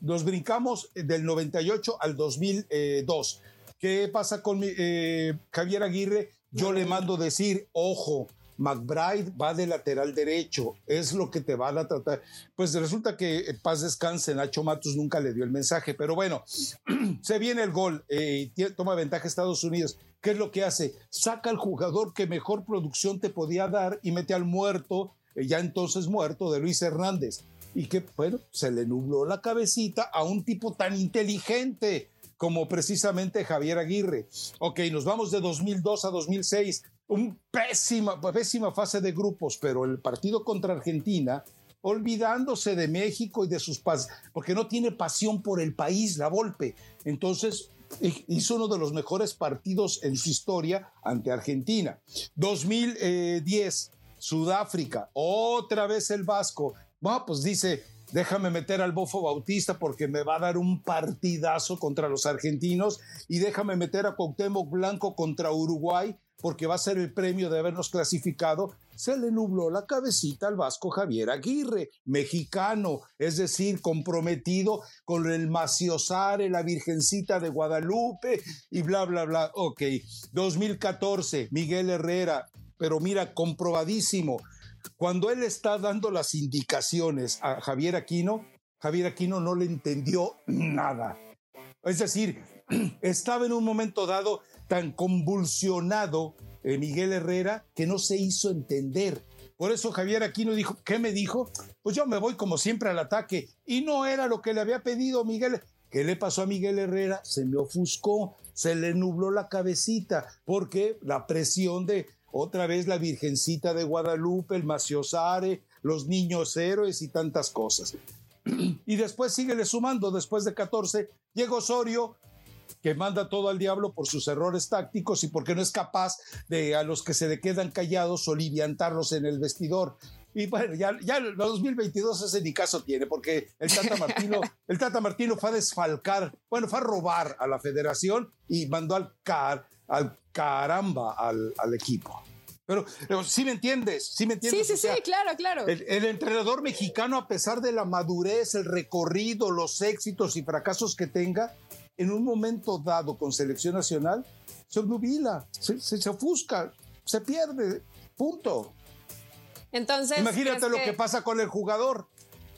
Nos brincamos del 98 al 2002. ¿Qué pasa con eh, Javier Aguirre? Yo le mando decir, ojo, McBride va de lateral derecho, es lo que te van a tratar. Pues resulta que eh, paz descanse, Nacho Matos nunca le dio el mensaje, pero bueno, <clears throat> se viene el gol, eh, toma ventaja Estados Unidos. ¿Qué es lo que hace? Saca al jugador que mejor producción te podía dar y mete al muerto, eh, ya entonces muerto, de Luis Hernández. Y que, bueno, se le nubló la cabecita a un tipo tan inteligente como precisamente Javier Aguirre. Ok, nos vamos de 2002 a 2006 un pésima, pésima fase de grupos, pero el partido contra Argentina, olvidándose de México y de sus pases, porque no tiene pasión por el país, la Volpe. Entonces, hizo uno de los mejores partidos en su historia ante Argentina. 2010, Sudáfrica, otra vez el Vasco. Bueno, pues dice, déjame meter al Bofo Bautista porque me va a dar un partidazo contra los argentinos y déjame meter a Cuauhtémoc Blanco contra Uruguay porque va a ser el premio de habernos clasificado, se le nubló la cabecita al vasco Javier Aguirre, mexicano, es decir, comprometido con el maciosare, la Virgencita de Guadalupe y bla, bla, bla. Ok, 2014, Miguel Herrera, pero mira, comprobadísimo. Cuando él está dando las indicaciones a Javier Aquino, Javier Aquino no le entendió nada. Es decir, <clears throat> estaba en un momento dado tan convulsionado eh, Miguel Herrera que no se hizo entender. Por eso Javier Aquino dijo, ¿qué me dijo? Pues yo me voy como siempre al ataque. Y no era lo que le había pedido Miguel. ¿Qué le pasó a Miguel Herrera? Se me ofuscó, se le nubló la cabecita, porque la presión de otra vez la Virgencita de Guadalupe, el Maciosare, los niños héroes y tantas cosas. <clears throat> Y después síguele sumando, después de 14, llega Osorio, que manda todo al diablo por sus errores tácticos y porque no es capaz de a los que se le quedan callados oliviantarlos en el vestidor. Y bueno, ya, ya el 2022 ese ni caso tiene, porque el Tata Martino, <laughs> el Tata Martino fue a desfalcar, bueno, fue a robar a la federación y mandó al, car, al caramba al, al equipo. Pero, sí me entiendes, sí me entiendes. Sí, sí, sí, claro, claro. El, el, entrenador mexicano, a pesar de la madurez, el recorrido, los éxitos y fracasos que tenga, en un momento dado con selección nacional, se obnubila, se, se, ofusca, se pierde, punto. Entonces. Imagínate lo que... pasa con el jugador.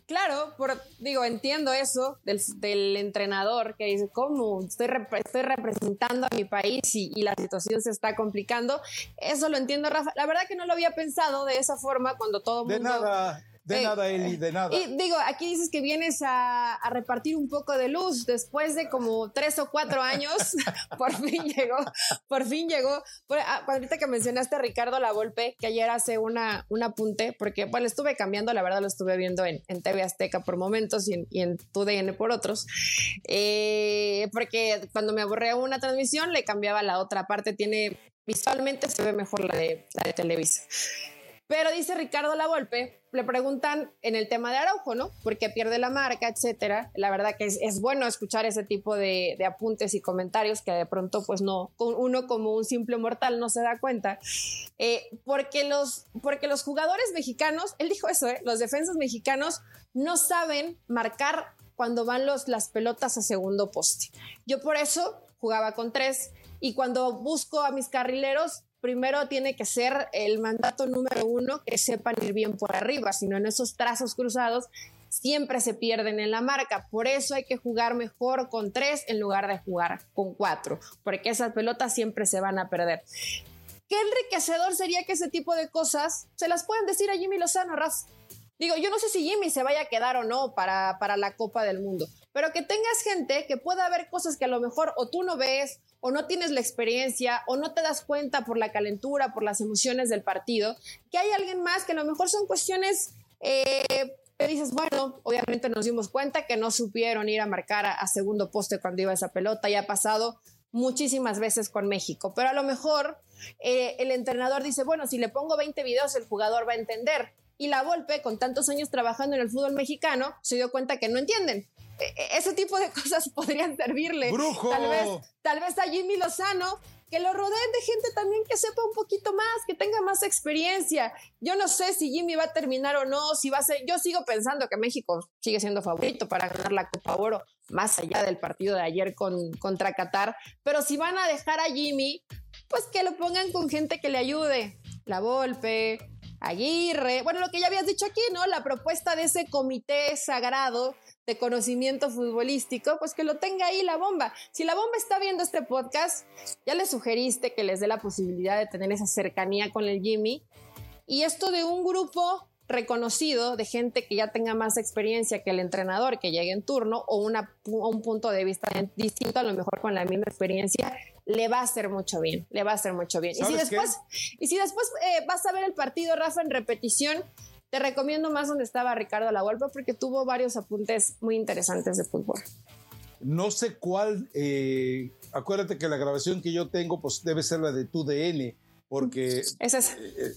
Claro, por, digo, entiendo eso del, del, entrenador que dice, ¿cómo? Estoy, estoy representando a mi país y, y, la situación se está complicando. Eso lo entiendo, Rafa. La verdad que no lo había pensado de esa forma cuando todo De mundo... nada. De eh, nada, Eli, de nada. Y digo, aquí dices que vienes a, a, repartir un poco de luz después de como tres o cuatro años. <laughs> por fin llegó, por fin llegó. Por, ah, ahorita que mencionaste a Ricardo Lavolpe, que ayer hace una, un apunte, porque bueno, estuve cambiando, la verdad lo estuve viendo en, en TV Azteca por momentos y en, y en TUDN por otros. Eh, porque cuando me aburría una transmisión, le cambiaba la otra parte. Tiene visualmente se ve mejor la de, la de Televisa. Pero dice Ricardo Lavolpe, le preguntan en el tema de Araujo, ¿no? Porque pierde la marca, etcétera. La verdad que es, bueno escuchar ese tipo de, de, apuntes y comentarios que de pronto, pues no, uno como un simple mortal no se da cuenta. Eh, porque, los, porque los jugadores mexicanos, él dijo eso, ¿eh? Los defensas mexicanos no saben marcar cuando van los, las pelotas a segundo poste. Yo por eso jugaba con tres y cuando busco a mis carrileros primero tiene que ser el mandato número uno que sepan ir bien por arriba, sino en esos trazos cruzados siempre se pierden en la marca. Por eso hay que jugar mejor con tres en lugar de jugar con cuatro, porque esas pelotas siempre se van a perder. Qué enriquecedor sería que ese tipo de cosas se las puedan decir a Jimmy Lozano, Raz. Digo, yo no sé si Jimmy se vaya a quedar o no para, para la Copa del Mundo, pero que tengas gente que pueda ver cosas que a lo mejor o tú no ves o no tienes la experiencia o no te das cuenta por la calentura, por las emociones del partido, que hay alguien más que a lo mejor son cuestiones eh, dices, bueno, obviamente nos dimos cuenta que no supieron ir a marcar a, segundo poste cuando iba esa pelota, ya ha pasado muchísimas veces con México, pero a lo mejor eh, el entrenador dice, bueno, si le pongo 20 videos el jugador va a entender. Y la Volpe, con tantos años trabajando en el fútbol mexicano, se dio cuenta que no entienden. E, e, ese tipo de <laughs> cosas podrían servirle. ¡Brujo! Tal vez, tal vez a Jimmy Lozano que lo rodeen de gente también que sepa un poquito más, que tenga más experiencia. Yo no sé si Jimmy va a terminar o no, si va a ser, yo sigo pensando que México sigue siendo favorito para ganar la Copa Oro, más allá del partido de ayer con, contra Qatar, pero si van a dejar a Jimmy, pues que lo pongan con gente que le ayude, La Volpe, Aguirre, bueno, lo que ya habías dicho aquí, ¿no? La propuesta de ese comité sagrado de conocimiento futbolístico, pues que lo tenga ahí la bomba. Si la bomba está viendo este podcast, ya le sugeriste que les dé la posibilidad de tener esa cercanía con el Jimmy. Y esto de un grupo reconocido de gente que ya tenga más experiencia que el entrenador que llegue en turno o una, un punto de vista distinto, a lo mejor con la misma experiencia, le va a hacer mucho bien, le va a hacer mucho bien. Y si después, y si después eh, vas a ver el partido, Rafa, en repetición, te recomiendo más donde estaba Ricardo La Lavuelta porque tuvo varios apuntes muy interesantes de fútbol. No sé cuál, eh, acuérdate que la grabación que yo tengo pues debe ser la de tu DN, porque... Es eh,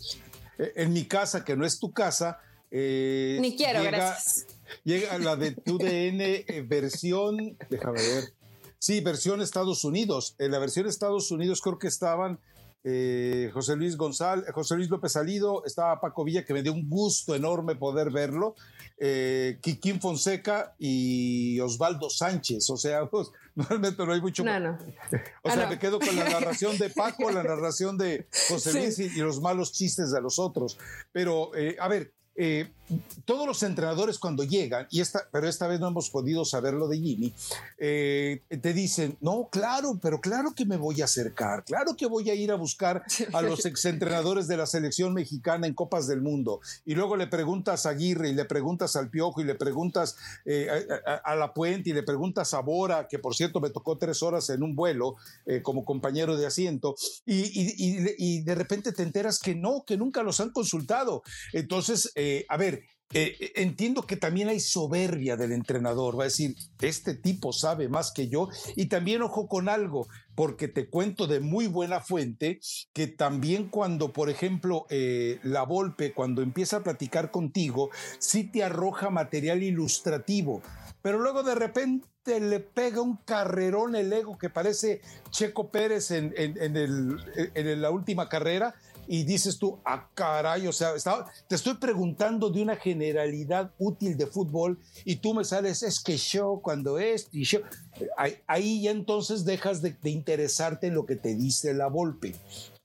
en mi casa, que no es tu casa. Ni quiero, gracias. Llega la de <laughs> tu DN versión, déjame ver, Sí, versión Estados Unidos. En la versión Estados Unidos creo que estaban eh, José Luis González, José Luis López Salido, estaba Paco Villa, que me dio un gusto enorme poder verlo, eh, Kikín Fonseca y Osvaldo Sánchez. O sea, pues, normalmente no hay mucho. No, no. O sea, ah, me quedo con la narración de Paco, la <laughs> narración de José Luis y, los malos chistes de los otros. Pero, eh, a ver, eh, todos los entrenadores cuando llegan, y esta, pero esta vez no hemos podido saberlo de Jimmy, eh, te dicen, no, claro, pero claro que me voy a acercar, claro que voy a ir a buscar a los exentrenadores de la selección mexicana en Copas del Mundo. Y luego le preguntas a Aguirre y le preguntas al Piojo y le preguntas eh, a, La Puente y le preguntas a Bora, que por cierto me tocó tres horas en un vuelo como compañero de asiento, y, de repente te enteras que no, que nunca los han consultado. Entonces, eh, a ver, eh, eh, entiendo que también hay soberbia del entrenador, va a decir, este tipo sabe más que yo, y también ojo con algo, porque te cuento de muy buena fuente que también cuando, por ejemplo, la Volpe, cuando empieza a platicar contigo, sí te arroja material ilustrativo, pero luego de repente le pega un carrerón el ego que parece Checo Pérez en, en la última carrera y dices tú, ah, caray, o sea, te estoy preguntando de una generalidad útil de fútbol y tú me sales, es que yo cuando es, y yo, ahí, ya entonces dejas de, interesarte en lo que te dice la Volpe.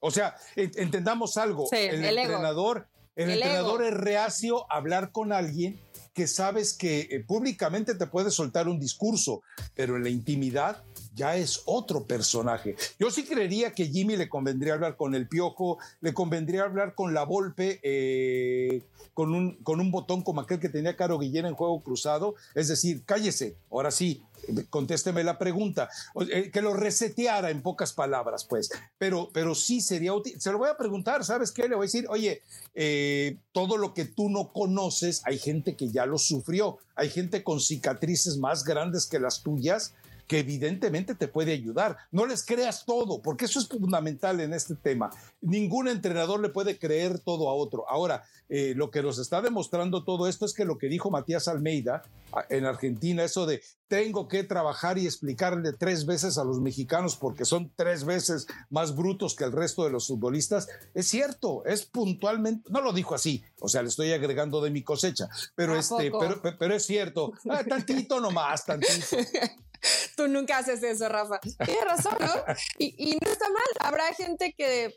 O sea, entendamos algo, el, entrenador, el, entrenador es reacio a hablar con alguien que sabes que eh, públicamente te puede soltar un discurso, pero en la intimidad ya es otro personaje. Yo sí creería que Jimmy le convendría hablar con el Piojo, le convendría hablar con la Volpe, eh, con, un, botón como aquel que tenía Caro Guillén en juego cruzado, es decir, cállese, ahora sí, contésteme la pregunta, eh, que lo reseteara en pocas palabras, pues, pero, pero sí sería útil. Se lo voy a preguntar, ¿sabes qué? Le voy a decir, oye, eh, todo lo que tú no conoces, hay gente que ya lo sufrió, hay gente con cicatrices más grandes que las tuyas que evidentemente te puede ayudar. No les creas todo, porque eso es fundamental en este tema. Ningún entrenador le puede creer todo a otro. Ahora, eh, lo que nos está demostrando todo esto es que lo que dijo Matías Almeida en Argentina, eso de tengo que trabajar y explicarle tres veces a los mexicanos porque son tres veces más brutos que el resto de los futbolistas, es cierto, es puntualmente, no lo dijo así, o sea, le estoy agregando de mi cosecha, pero, este, pero, pero, es cierto, ah, tantito nomás, tantito. <laughs> Tú nunca haces eso, Rafa. Tienes razón, ¿no? Y, y no está mal. Habrá gente que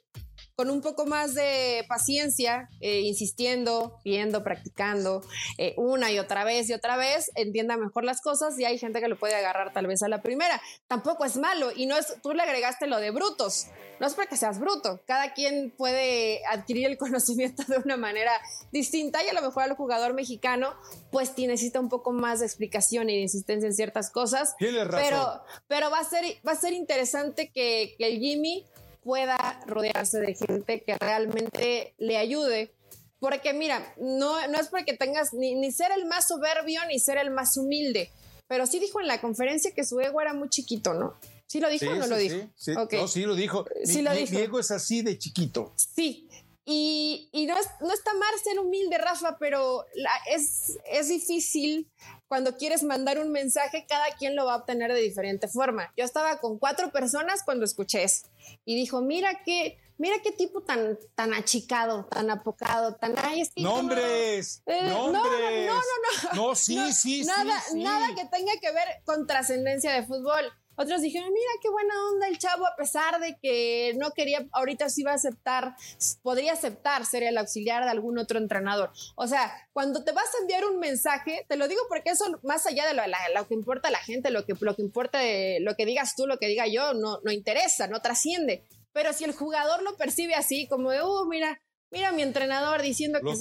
con un poco más de paciencia, eh, insistiendo, viendo, practicando eh, una y otra vez y otra vez, entienda mejor las cosas y hay gente que lo puede agarrar tal vez a la primera. Tampoco es malo y no es, tú le agregaste lo de brutos, no es para que seas bruto, cada quien puede adquirir el <laughs> conocimiento de una manera distinta y a lo mejor al jugador mexicano pues necesita un poco más de explicación y de insistencia en ciertas cosas. Tienes razón. Pero, pero va, a ser, va a ser interesante que, que el Jimmy pueda rodearse de gente que realmente le ayude. Porque mira, no, no es porque tengas ni, ni ser el más soberbio ni ser el más humilde, pero sí dijo en la conferencia que su ego era muy chiquito, ¿no? ¿Sí lo dijo o no lo dijo? Sí, No, sí lo dijo. Sí lo dijo. Mi ego es así de chiquito. Sí, y, y, no, no está mal ser humilde, Rafa, pero es, es difícil cuando quieres mandar un mensaje, cada quien lo va a obtener de diferente forma. Yo estaba con cuatro personas cuando escuché eso y dijo, mira qué, mira qué tipo tan, tan achicado, tan apocado, tan... Ay, ¡Nombres! Eh, ¡Nombres! No, no, no, no. No, sí, sí, nada, sí, Nada que tenga que ver con trascendencia de fútbol. Otros dijeron, mira qué buena onda el chavo, a pesar de que no quería, ahorita sí va a aceptar, podría aceptar ser el auxiliar de algún otro entrenador. O sea, cuando te vas a enviar un mensaje, te lo digo porque eso, más allá de lo, que importa a la gente, lo que, lo que importa, de, lo que digas tú, lo que diga yo, no, no interesa, no trasciende. Pero si el jugador lo percibe así, como de, oh, mira, mira mi entrenador diciendo que,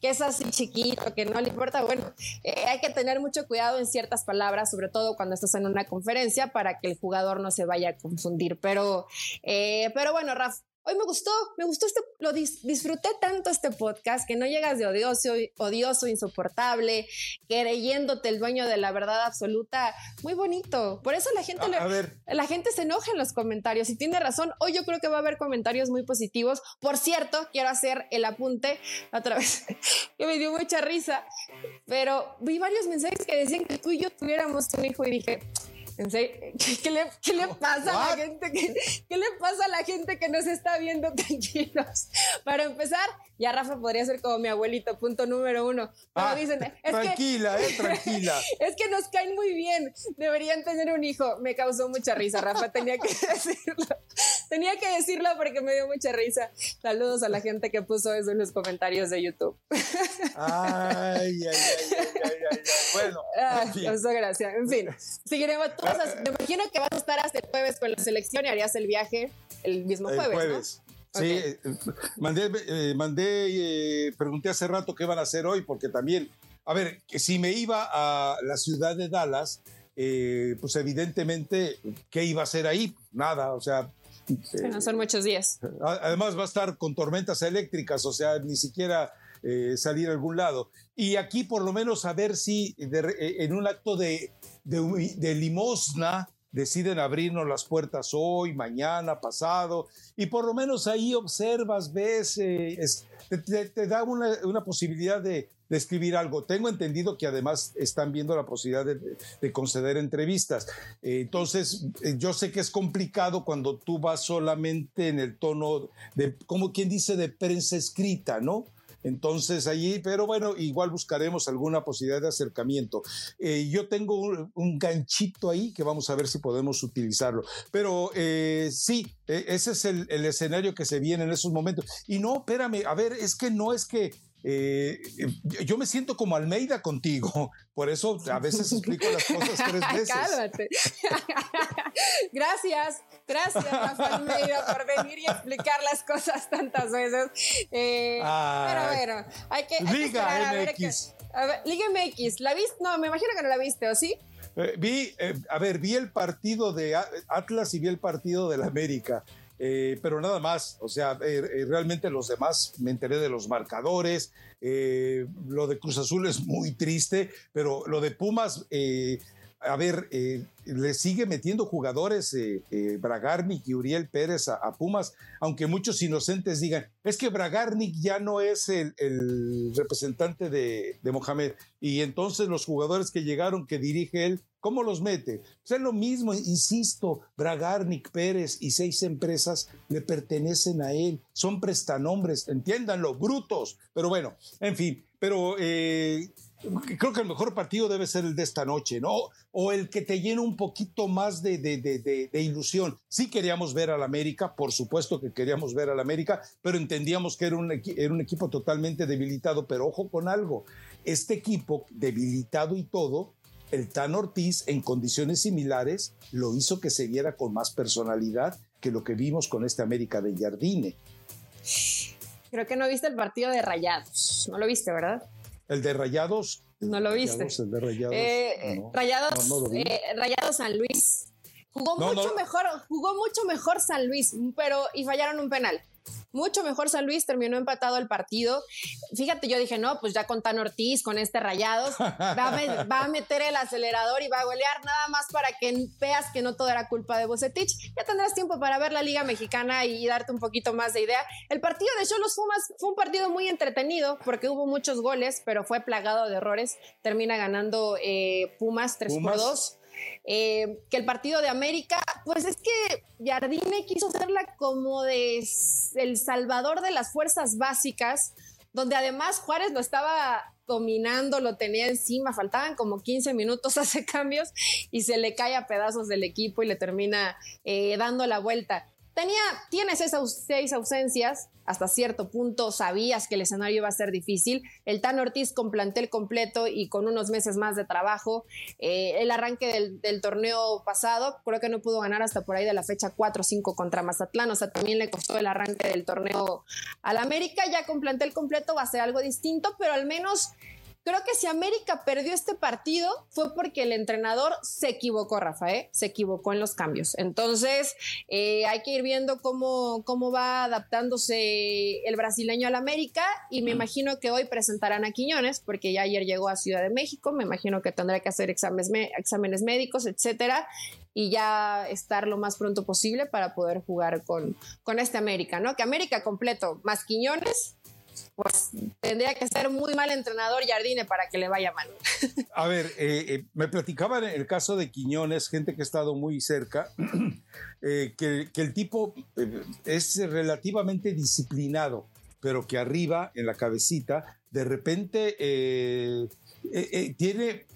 que, es así chiquito, que no le importa. Bueno, eh, hay que tener mucho cuidado en ciertas palabras, sobre todo cuando estás en una conferencia, para que el jugador no se vaya a confundir. Pero, eh, pero bueno, Rafa, Hoy me gustó, me gustó este, lo disfruté tanto este podcast que no llegas de odioso, odioso, insoportable, creyéndote el dueño de la verdad absoluta. Muy bonito. Por eso la gente, la gente se enoja en los comentarios y tiene razón. Hoy yo creo que va a haber comentarios muy positivos. Por cierto, quiero hacer el apunte otra vez, <laughs> que me dio mucha risa, pero vi varios mensajes que decían que tú y yo tuviéramos un hijo y dije, <laughs> ¿Qué, le, <laughs> pasa a la gente? Que, ¿Qué le pasa a la gente que nos está viendo <laughs> tranquilos? Para empezar, ya Rafa podría ser como mi abuelito, punto número uno. Ah, dicen, es tranquila, que, eh, tranquila. es que nos caen muy bien, deberían tener un hijo. Me causó mucha risa, Rafa, tenía que decirlo. Tenía que decirlo porque me dio mucha risa. Saludos a la gente que puso eso en los comentarios de YouTube. Ay, ay, ay, ay, ay, Bueno, en fin. gracias. En fin, seguiremos. Me imagino que vas a estar hasta el jueves con la selección y harías el viaje el mismo jueves. El jueves. Sí, eh, mandé, eh, mandé eh, pregunté hace rato qué van a hacer hoy, porque también, a ver, si me iba a la ciudad de Dallas, pues evidentemente, ¿qué iba a hacer ahí? Nada, o sea, no son muchos días. Además va a estar con tormentas eléctricas, o sea, ni siquiera salir a algún lado. Y aquí por lo menos a ver si en un acto de, de, limosna deciden abrirnos las puertas hoy, mañana, pasado, y por lo menos ahí observas, ves, eh, te, da una, posibilidad de, escribir algo. Tengo entendido que además están viendo la posibilidad de, conceder entrevistas. Eh, entonces, eh, yo sé que es complicado cuando tú vas solamente en el tono de, como quien dice, de prensa escrita, ¿no? Entonces allí, pero bueno, igual buscaremos alguna posibilidad de acercamiento. Eh, yo tengo un, ganchito ahí que vamos a ver si podemos utilizarlo. Pero eh, sí, e, ese es el, el escenario que se viene en esos momentos. Y no, espérame, a ver, es que no es que eh, yo me siento como Almeida contigo, <laughs> por eso a veces explico las cosas tres <laughs> veces. Cálmate. <laughs> gracias, gracias Rafa Almeida por venir y explicar las cosas tantas veces. Eh, pero bueno, hay que... Liga MX. Liga MX, ¿la viste? No, me imagino que no la viste, ¿o sí? Eh, vi, a ver, vi el partido de Atlas y vi el partido del América. Eh, pero nada más, o sea, eh, eh, realmente los demás me enteré de los marcadores, lo de Cruz Azul es muy triste, pero lo de Pumas, a ver, le sigue metiendo jugadores Bragarnik y Uriel Pérez a, Pumas, aunque muchos inocentes digan, es que Bragarnik ya no es el, representante de, de Mohamed, y entonces los jugadores que llegaron, que dirige él, ¿Cómo los mete? Pues es lo mismo, insisto, Bragarnik, Pérez y seis empresas le pertenecen a él, son prestanombres, entiéndanlo, brutos, pero bueno, en fin, pero eh, creo que el mejor partido debe ser el de esta noche, ¿no? O el que te llena un poquito más de, de, ilusión. Sí queríamos ver al América, por supuesto que queríamos ver al América, pero entendíamos que era un, era un equipo totalmente debilitado, pero ojo con algo, este equipo debilitado y todo, el Tan Ortiz en condiciones similares lo hizo que se viera con más personalidad que lo que vimos con este América de Jardine. Creo que no viste el partido de Rayados. No lo viste, ¿verdad? El de Rayados. No lo viste. el de Rayados. Eh, Rayados, eh, Rayados San Luis. Jugó mucho mejor, jugó mucho mejor San Luis, pero y fallaron un penal mucho mejor San Luis, terminó empatado el partido. Fíjate, yo dije, no, pues ya con Tan Ortiz, con este Rayados, va a, meter el acelerador y va a golear nada más para que veas que no todo era culpa de Bocetich. Ya tendrás tiempo para ver la Liga Mexicana y darte un poquito más de idea. El partido de Cholos Fumas fue un partido muy entretenido porque hubo muchos goles, pero fue plagado de errores. Termina ganando eh, Pumas 3 por 2. Eh, que el partido de América, pues es que Jardine quiso hacerla como de el salvador de las fuerzas básicas, donde además Juárez lo estaba dominando, lo tenía encima, faltaban como 15 minutos, <laughs> hace cambios y se le cae a pedazos del equipo y le termina eh, dando la vuelta. Tenía, tienes esas seis ausencias, hasta cierto punto sabías que el escenario iba a ser difícil. El Tan Ortiz con plantel completo y con unos meses más de trabajo. Eh, el arranque del, torneo pasado, creo que no pudo ganar hasta por ahí de la fecha 4 o 5 contra Mazatlán. O sea, también le costó el arranque del torneo al América. Ya con plantel completo va a ser algo distinto, pero al menos Creo que si América perdió este partido fue porque el entrenador se equivocó, Rafael, ¿eh? se equivocó en los cambios. Entonces, eh, hay que ir viendo cómo, cómo va adaptándose el brasileño al América y me imagino que hoy presentarán a Quiñones porque ya ayer llegó a Ciudad de México, me imagino que tendrá que hacer exámenes, exámenes médicos, etcétera, y ya estar lo más pronto posible para poder jugar con, con este América, ¿no? Que América completo, más Quiñones, pues tendría que ser muy mal entrenador Jardine para que le vaya mal. <laughs> A ver, eh, eh, me platicaban el caso de Quiñones, gente que ha estado muy cerca, <clears throat> eh, que, el tipo es relativamente disciplinado, pero que arriba, en la cabecita, de repente tiene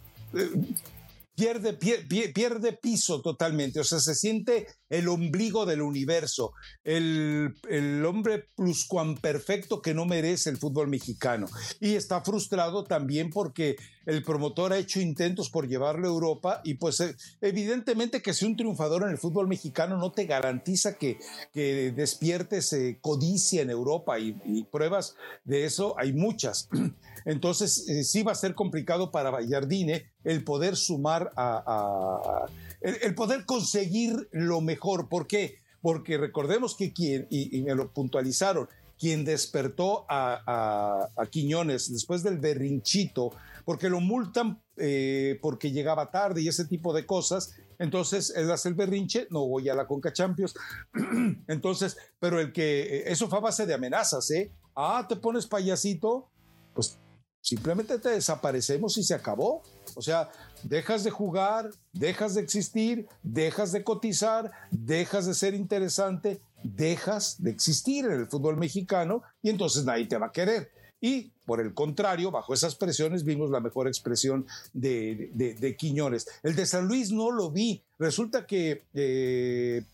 pierde, pierde, piso totalmente, o sea, se siente el ombligo del universo, el, el hombre pluscuamperfecto que no merece el fútbol mexicano. Y está frustrado también porque el promotor ha hecho intentos por llevarlo a Europa y pues eh, evidentemente que si un triunfador en el fútbol mexicano no te garantiza que, que despiertes eh, codicia en Europa y, pruebas de eso hay muchas. <clears throat> Entonces eh, sí va a ser complicado para Vallardine el poder sumar a, el, poder conseguir lo mejor. ¿Por qué? Porque recordemos que quien, y, me lo puntualizaron, quien despertó a, a, Quiñones después del berrinchito, porque lo multan eh, porque llegaba tarde y ese tipo de cosas. Entonces él hace el berrinche, no voy a la Conca Champions. <clears throat> Entonces, pero el que, eh, eso fue a base de amenazas, ¿eh? Ah, te pones payasito, pues simplemente te desaparecemos y se acabó. O sea, dejas de jugar, dejas de existir, dejas de cotizar, dejas de ser interesante, dejas de existir en el fútbol mexicano y entonces nadie te va a querer. Y por el contrario, bajo esas presiones vimos la mejor expresión de, Quiñones. El de San Luis no lo vi. Resulta que eh,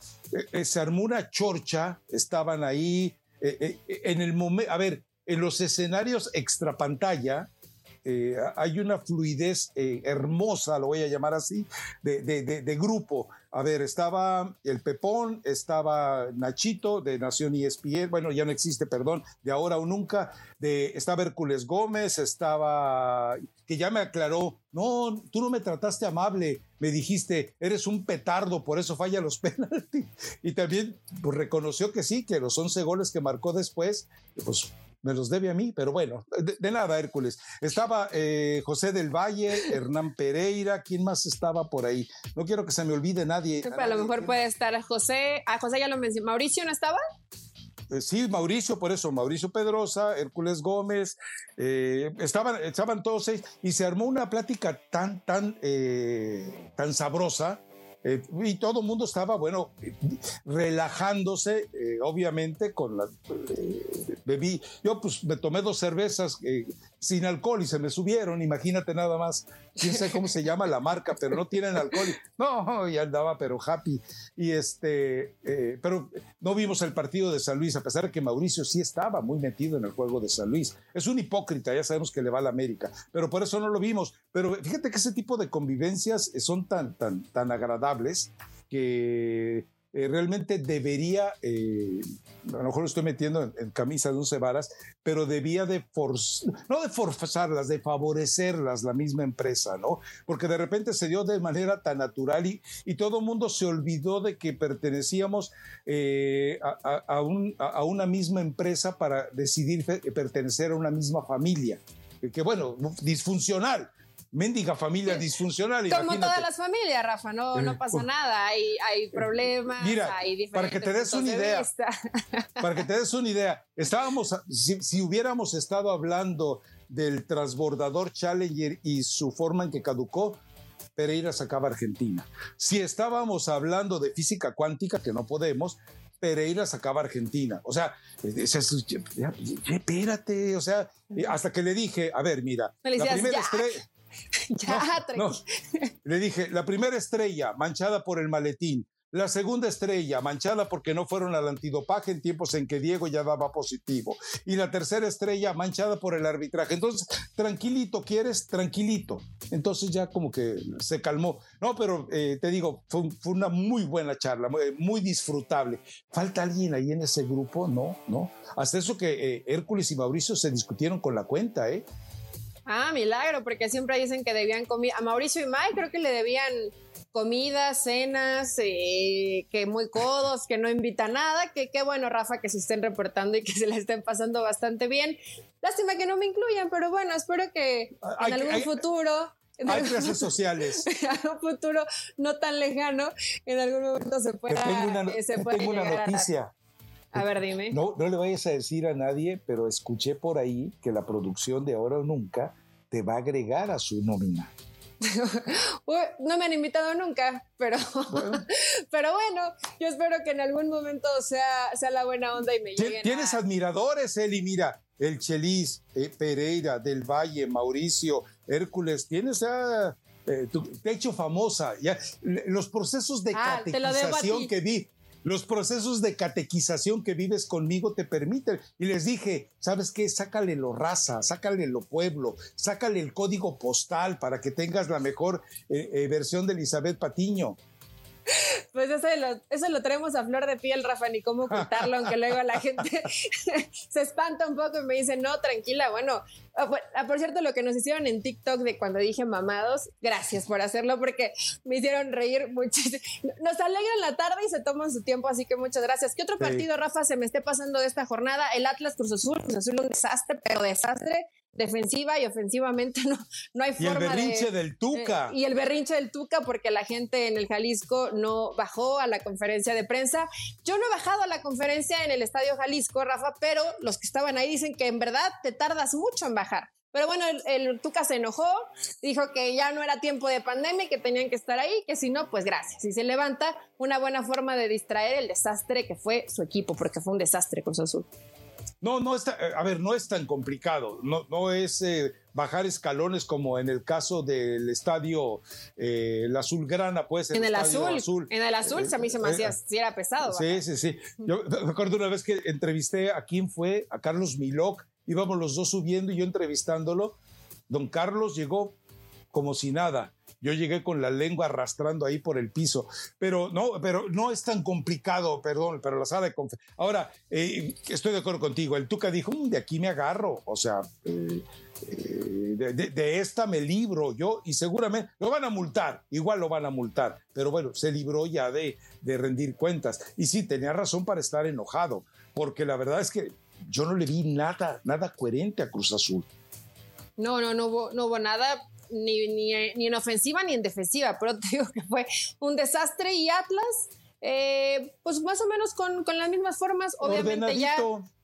eh, se armó una chorcha, estaban ahí eh, en el momento, a ver, en los escenarios extra pantalla, eh, hay una fluidez eh, hermosa, lo voy a llamar así, de, grupo. A ver, estaba el Pepón, estaba Nachito de Nación ESPN, bueno, ya no existe, perdón, de ahora o nunca, de, estaba Hércules Gómez, estaba, que ya me aclaró, no, tú no me trataste amable, me dijiste, eres un petardo, por eso falla los <laughs> penaltis. Y también pues, reconoció que sí, que los 11 goles que marcó después, pues me los debe a mí, pero bueno, de, nada, Hércules. Estaba eh, José del Valle, Hernán Pereira, ¿quién más estaba por ahí? No quiero que se me olvide nadie. a, lo mejor puede estar José, a José ya lo mencioné, ¿Mauricio no estaba? Eh, sí, Mauricio, por eso, Mauricio Pedrosa, Hércules Gómez, eh, estaban, estaban todos seis y se armó una plática tan, tan, tan sabrosa eh, y todo el mundo estaba, bueno, relajándose, eh, obviamente, con la... Eh, bebí, yo pues me tomé dos cervezas sin alcohol y se me subieron, imagínate nada más, quién sé cómo se llama la marca, pero no tienen alcohol. no, y andaba pero happy. Y este, pero no vimos el partido de San Luis, a pesar de que Mauricio sí estaba muy metido en el juego de San Luis. Es un hipócrita, ya sabemos que le va a la América, pero por eso no lo vimos. Pero fíjate que ese tipo de convivencias son tan, tan, tan agradables que eh, realmente debería, eh, a lo mejor lo estoy metiendo en, camisa de once varas, pero debía de no de forzarlas, de favorecerlas la misma empresa, ¿no? Porque de repente se dio de manera tan natural y, y todo el mundo se olvidó de que pertenecíamos eh, a, a, una misma empresa para decidir pertenecer a una misma familia. Que bueno, disfuncional, mendiga familia disfuncional. Como todas las familias, Rafa, no, no pasa nada, hay, hay problemas, Mira, hay para que te des una idea, <laughs> para que te des una idea, estábamos, si, si, hubiéramos estado hablando del transbordador Challenger y su forma en que caducó, Pereira sacaba Argentina. Si estábamos hablando de física cuántica, que no podemos, Pereira sacaba a Argentina. O sea, espérate, o sea, hasta que le dije, a ver, mira, la primera estrella. <laughs> ya, Le dije, la primera estrella manchada por el maletín, la segunda estrella, manchada porque no fueron al antidopaje en tiempos en que Diego ya daba positivo. Y la tercera estrella, manchada por el arbitraje. Entonces, tranquilito, ¿quieres? Tranquilito. Entonces ya como que se calmó. No, pero eh, te digo, fue, una muy buena charla, muy, disfrutable. ¿Falta alguien ahí en ese grupo? No, no. Hasta eso que eh, Hércules y Mauricio se discutieron con la cuenta, ¿eh? Ah, milagro, porque siempre dicen que debían comer. A Mauricio y Mike creo que le debían comidas, cenas, eh, que muy codos, que no invita nada, que qué bueno, Rafa, que se estén reportando y que se la estén pasando bastante bien. Lástima que no me incluyan, pero bueno, espero que en algún futuro... hay clases sociales. <laughs> En un futuro no tan lejano, en algún momento se pueda... tengo una, eh, tengo una noticia. A, ver, dime. No, no le vayas a decir a nadie, pero escuché por ahí que la producción de Ahora o Nunca te va a agregar a su nómina. <laughs> no me han invitado nunca, pero bueno. <laughs> pero bueno, yo espero que en algún momento sea, sea la buena onda y me lleguen. Tienes admiradores, Eli, mira, el Chelis, eh, Pereira, Del Valle, Mauricio, Hércules, tienes a... Eh, te he hecho famosa, ya, los procesos de ah, catequización que vi, los procesos de catequización que vives conmigo te permiten. Y les dije, ¿sabes qué? Sácale lo raza, sácale lo pueblo, sácale el código postal para que tengas la mejor eh, eh, versión de Elizabeth Patiño. <laughs> Pues eso lo, eso lo traemos a flor de piel, Rafa, ni cómo ocultarlo, aunque luego la gente <laughs> se espanta un poco y me dice, no, tranquila, bueno, ah, ah, por cierto, lo que nos hicieron en TikTok de cuando dije mamados, gracias por hacerlo porque me hicieron reír muchísimo. Nos alegran la tarde y se toman su tiempo, así que muchas gracias. ¿Qué otro partido, Rafa, se me esté pasando de esta jornada? El Atlas Cruz Azul, Cruz Azul un desastre, pero desastre defensiva y ofensivamente <laughs> no, no hay forma. Y el berrinche del Tuca. Eh, y el berrinche del Tuca porque la gente en el Jalisco no bajó a la conferencia de prensa. Yo no he bajado a la conferencia en el Estadio Jalisco, Rafa, pero los que estaban ahí dicen que en verdad te tardas mucho en bajar. Pero bueno, el, Tuca se enojó, dijo que ya no era tiempo de pandemia, que tenían que estar ahí, que si no, pues gracias. Y se levanta una buena forma de distraer el desastre que fue su equipo, porque fue un desastre con su azul. No, no está, eh, a ver, no es tan complicado, no, no es eh, bajar escalones como en el caso del estadio eh, el Azulgrana, pues. En el azul, en el azul a mí se me hacía, si era pesado. Sí, sí, sí. Yo me acuerdo una vez que entrevisté a quién fue, a Carlos Miloc, íbamos los dos subiendo y yo entrevistándolo. Don Carlos llegó como si nada. Yo llegué con la lengua arrastrando ahí por el piso, pero no, pero no es tan complicado, perdón, pero la sala de conferencia. Ahora, eh, estoy de acuerdo contigo, el Tuca dijo, mm, de aquí me agarro, o sea, eh, eh, de, esta me libro yo y seguramente lo van a multar, igual lo van a multar, pero bueno, se libró ya de, de rendir cuentas. Y sí, tenía razón para estar enojado, porque la verdad es que yo no le vi nada, nada coherente a Cruz Azul. No, no, no hubo, no hubo nada ni, ni, ni, en ofensiva ni en defensiva, <laughs> pero te digo que fue un desastre y Atlas, eh, pues más o menos con, con las mismas formas, obviamente ya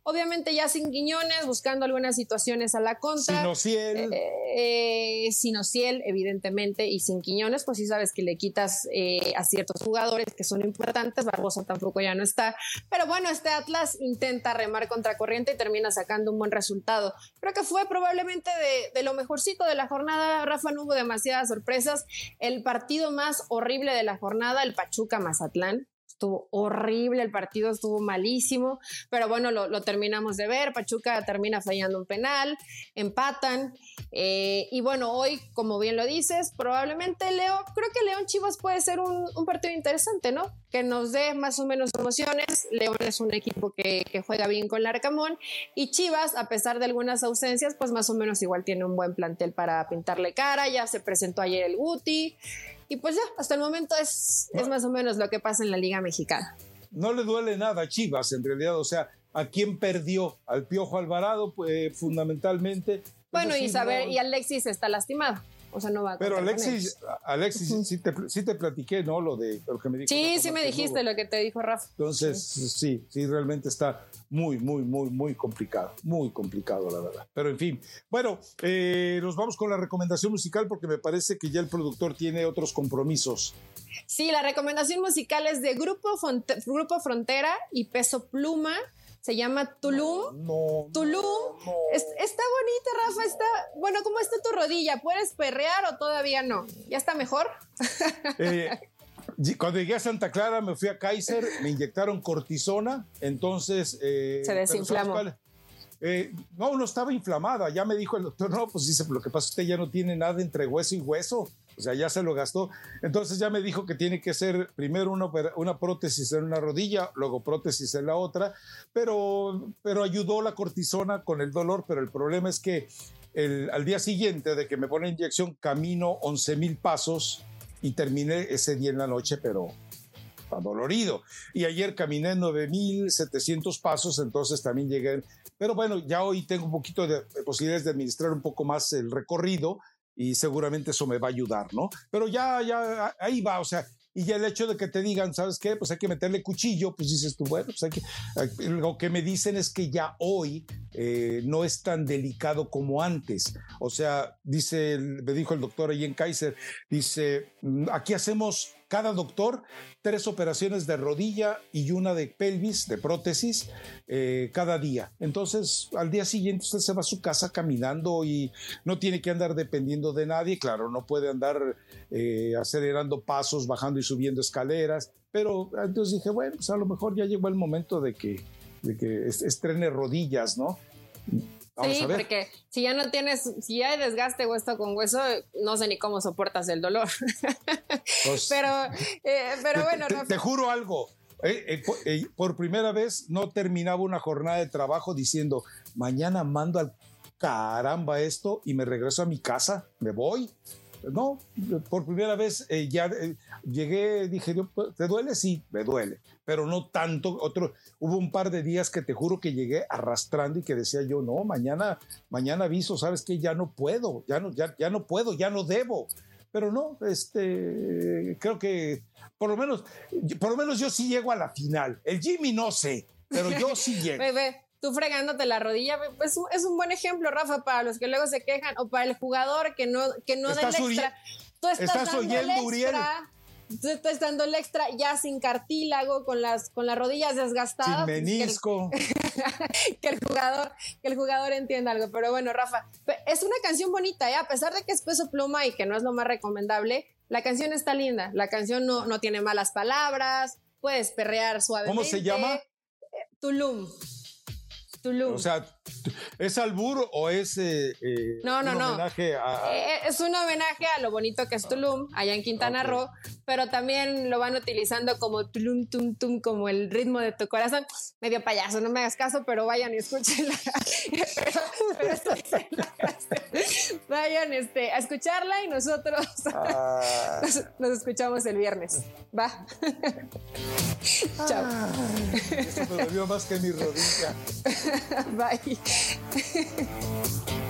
Obviamente ya sin Guiñones, buscando algunas situaciones a la contra. Sinociel. Eh, Sinociel, evidentemente, y sin Quiñones, pues sí sabes que le quitas eh, a ciertos jugadores que son importantes. Barbosa tampoco ya no está. Pero bueno, este Atlas intenta remar contra corriente y termina sacando un buen resultado. Creo que fue probablemente de, de lo mejorcito de la jornada. Rafa, no hubo demasiadas sorpresas. El partido más horrible de la jornada, el Pachuca Mazatlán estuvo horrible, el partido estuvo malísimo, pero bueno, lo, terminamos de ver, Pachuca termina fallando un penal, empatan, eh, y bueno, hoy, como bien lo dices, probablemente Leo, creo que León Chivas puede ser un, partido interesante, ¿no? Que nos dé más o menos emociones, León es un equipo que, que juega bien con el Arcamón, y Chivas, a pesar de algunas ausencias, pues más o menos igual tiene un buen plantel para pintarle cara, ya se presentó ayer el Guti, y pues ya, hasta el momento es, es más o menos lo que pasa en la Liga Mexicana. No le duele nada a Chivas, en realidad. O sea, ¿a quién perdió? Al Piojo Alvarado, pues fundamentalmente. Bueno, y saber, y Alexis está lastimado. O sea, no va a Pero Alexis, Alexis, sí, te, sí, te, platiqué, ¿no? Lo de lo que me dijo. Sí, sí me dijiste lo que te dijo Rafa. Entonces, sí. sí, realmente está muy, muy, muy, muy complicado, muy complicado, la verdad. Pero en fin, bueno, eh, nos vamos con la recomendación musical porque me parece que ya el productor tiene otros compromisos. Sí, la recomendación musical es de Grupo, Grupo Frontera y Peso Pluma se llama Tulum. No, Tulum. está bonita, Rafa. Está, bueno, ¿cómo está tu rodilla? ¿Puedes perrear o todavía no? ¿Ya está mejor? <laughs> Eh, cuando llegué a Santa Clara me fui a Kaiser, me inyectaron cortisona, entonces... Eh, Se desinflamó. Eh, no, no estaba inflamada. Ya me dijo el doctor, no, pues dice, lo que pasa es que usted ya no tiene nada entre hueso y hueso. O sea, ya se lo gastó. Entonces ya me dijo que tiene que ser primero una, una prótesis en una rodilla, luego prótesis en la otra, pero, pero ayudó la cortisona con el dolor, pero el problema es que el, al día siguiente de que me pone inyección camino 11 mil pasos y terminé ese día en la noche, pero dolorido. Y ayer caminé 9.700 pasos, entonces también llegué. Pero bueno, ya hoy tengo un poquito de posibilidades de administrar un poco más el recorrido y seguramente eso me va a ayudar, ¿no? Pero ya, ya, ahí va, o sea, y ya el hecho de que te digan, ¿sabes qué? Pues hay que meterle cuchillo, pues dices tú, bueno, pues hay que... Lo que me dicen es que ya hoy eh, no es tan delicado como antes. O sea, dice, me dijo el doctor ahí Kaiser, dice, mm, aquí hacemos cada doctor tres operaciones de rodilla y una de pelvis, de prótesis, eh, cada día. Entonces, al día siguiente usted se va a su casa caminando y no tiene que andar dependiendo de nadie. Claro, no puede andar eh, acelerando pasos, bajando y subiendo escaleras. Pero entonces dije, bueno, pues a lo mejor ya llegó el momento de que, de que estrene rodillas, ¿no? Sí, porque si ya no tienes, si ya hay desgaste hueso con hueso, no sé ni cómo soportas el dolor. <laughs> Pues, pero, eh, pero bueno. Te, juro algo. Eh, eh, por primera vez no terminaba una jornada de trabajo diciendo, mañana mando al caramba esto y me regreso a mi casa, me voy. No, por primera vez eh, ya eh, llegué, dije, ¿te duele? Sí, me duele, pero no tanto. Otro, hubo un par de días que te juro que llegué arrastrando y que decía yo, no, mañana, mañana aviso, ¿sabes qué? Ya no puedo, ya no, ya, ya no puedo, ya no debo. Pero no, este, creo que por lo menos, por lo menos yo sí llego a la final. El Jimmy no sé, pero yo sí <laughs> llego. Bebé, tú fregándote la rodilla, pues es un buen ejemplo, Rafa, para los que luego se quejan o para el jugador que no, que no da el extra. Tú estás, dando el extra. Tú estás dando el extra ya sin cartílago, con las, con las rodillas desgastadas. Sin menisco. <laughs> Que el, jugador, que el jugador entienda algo. Pero bueno, Rafa, es una canción bonita, ¿eh? a pesar de que es peso pluma y que no es lo más recomendable, la canción está linda. La canción no, no tiene malas palabras, puedes perrear suavemente. ¿Cómo se llama? Tulum. O sea, ¿es albur o es eh, eh, no, no, un homenaje a, eh, Es un homenaje a lo bonito que es Tulum, allá en Quintana Roo, pero también lo van utilizando como Tulum, tum, tum, como el ritmo de tu corazón. Medio payaso, no me hagas caso, pero vayan y escúchenla. <laughs> vayan este, a escucharla y nosotros <laughs> ah. nos, escuchamos el viernes. Va. <laughs> Chao. Ah, me dolió más que mi rodilla. <laughs> Vai. <laughs>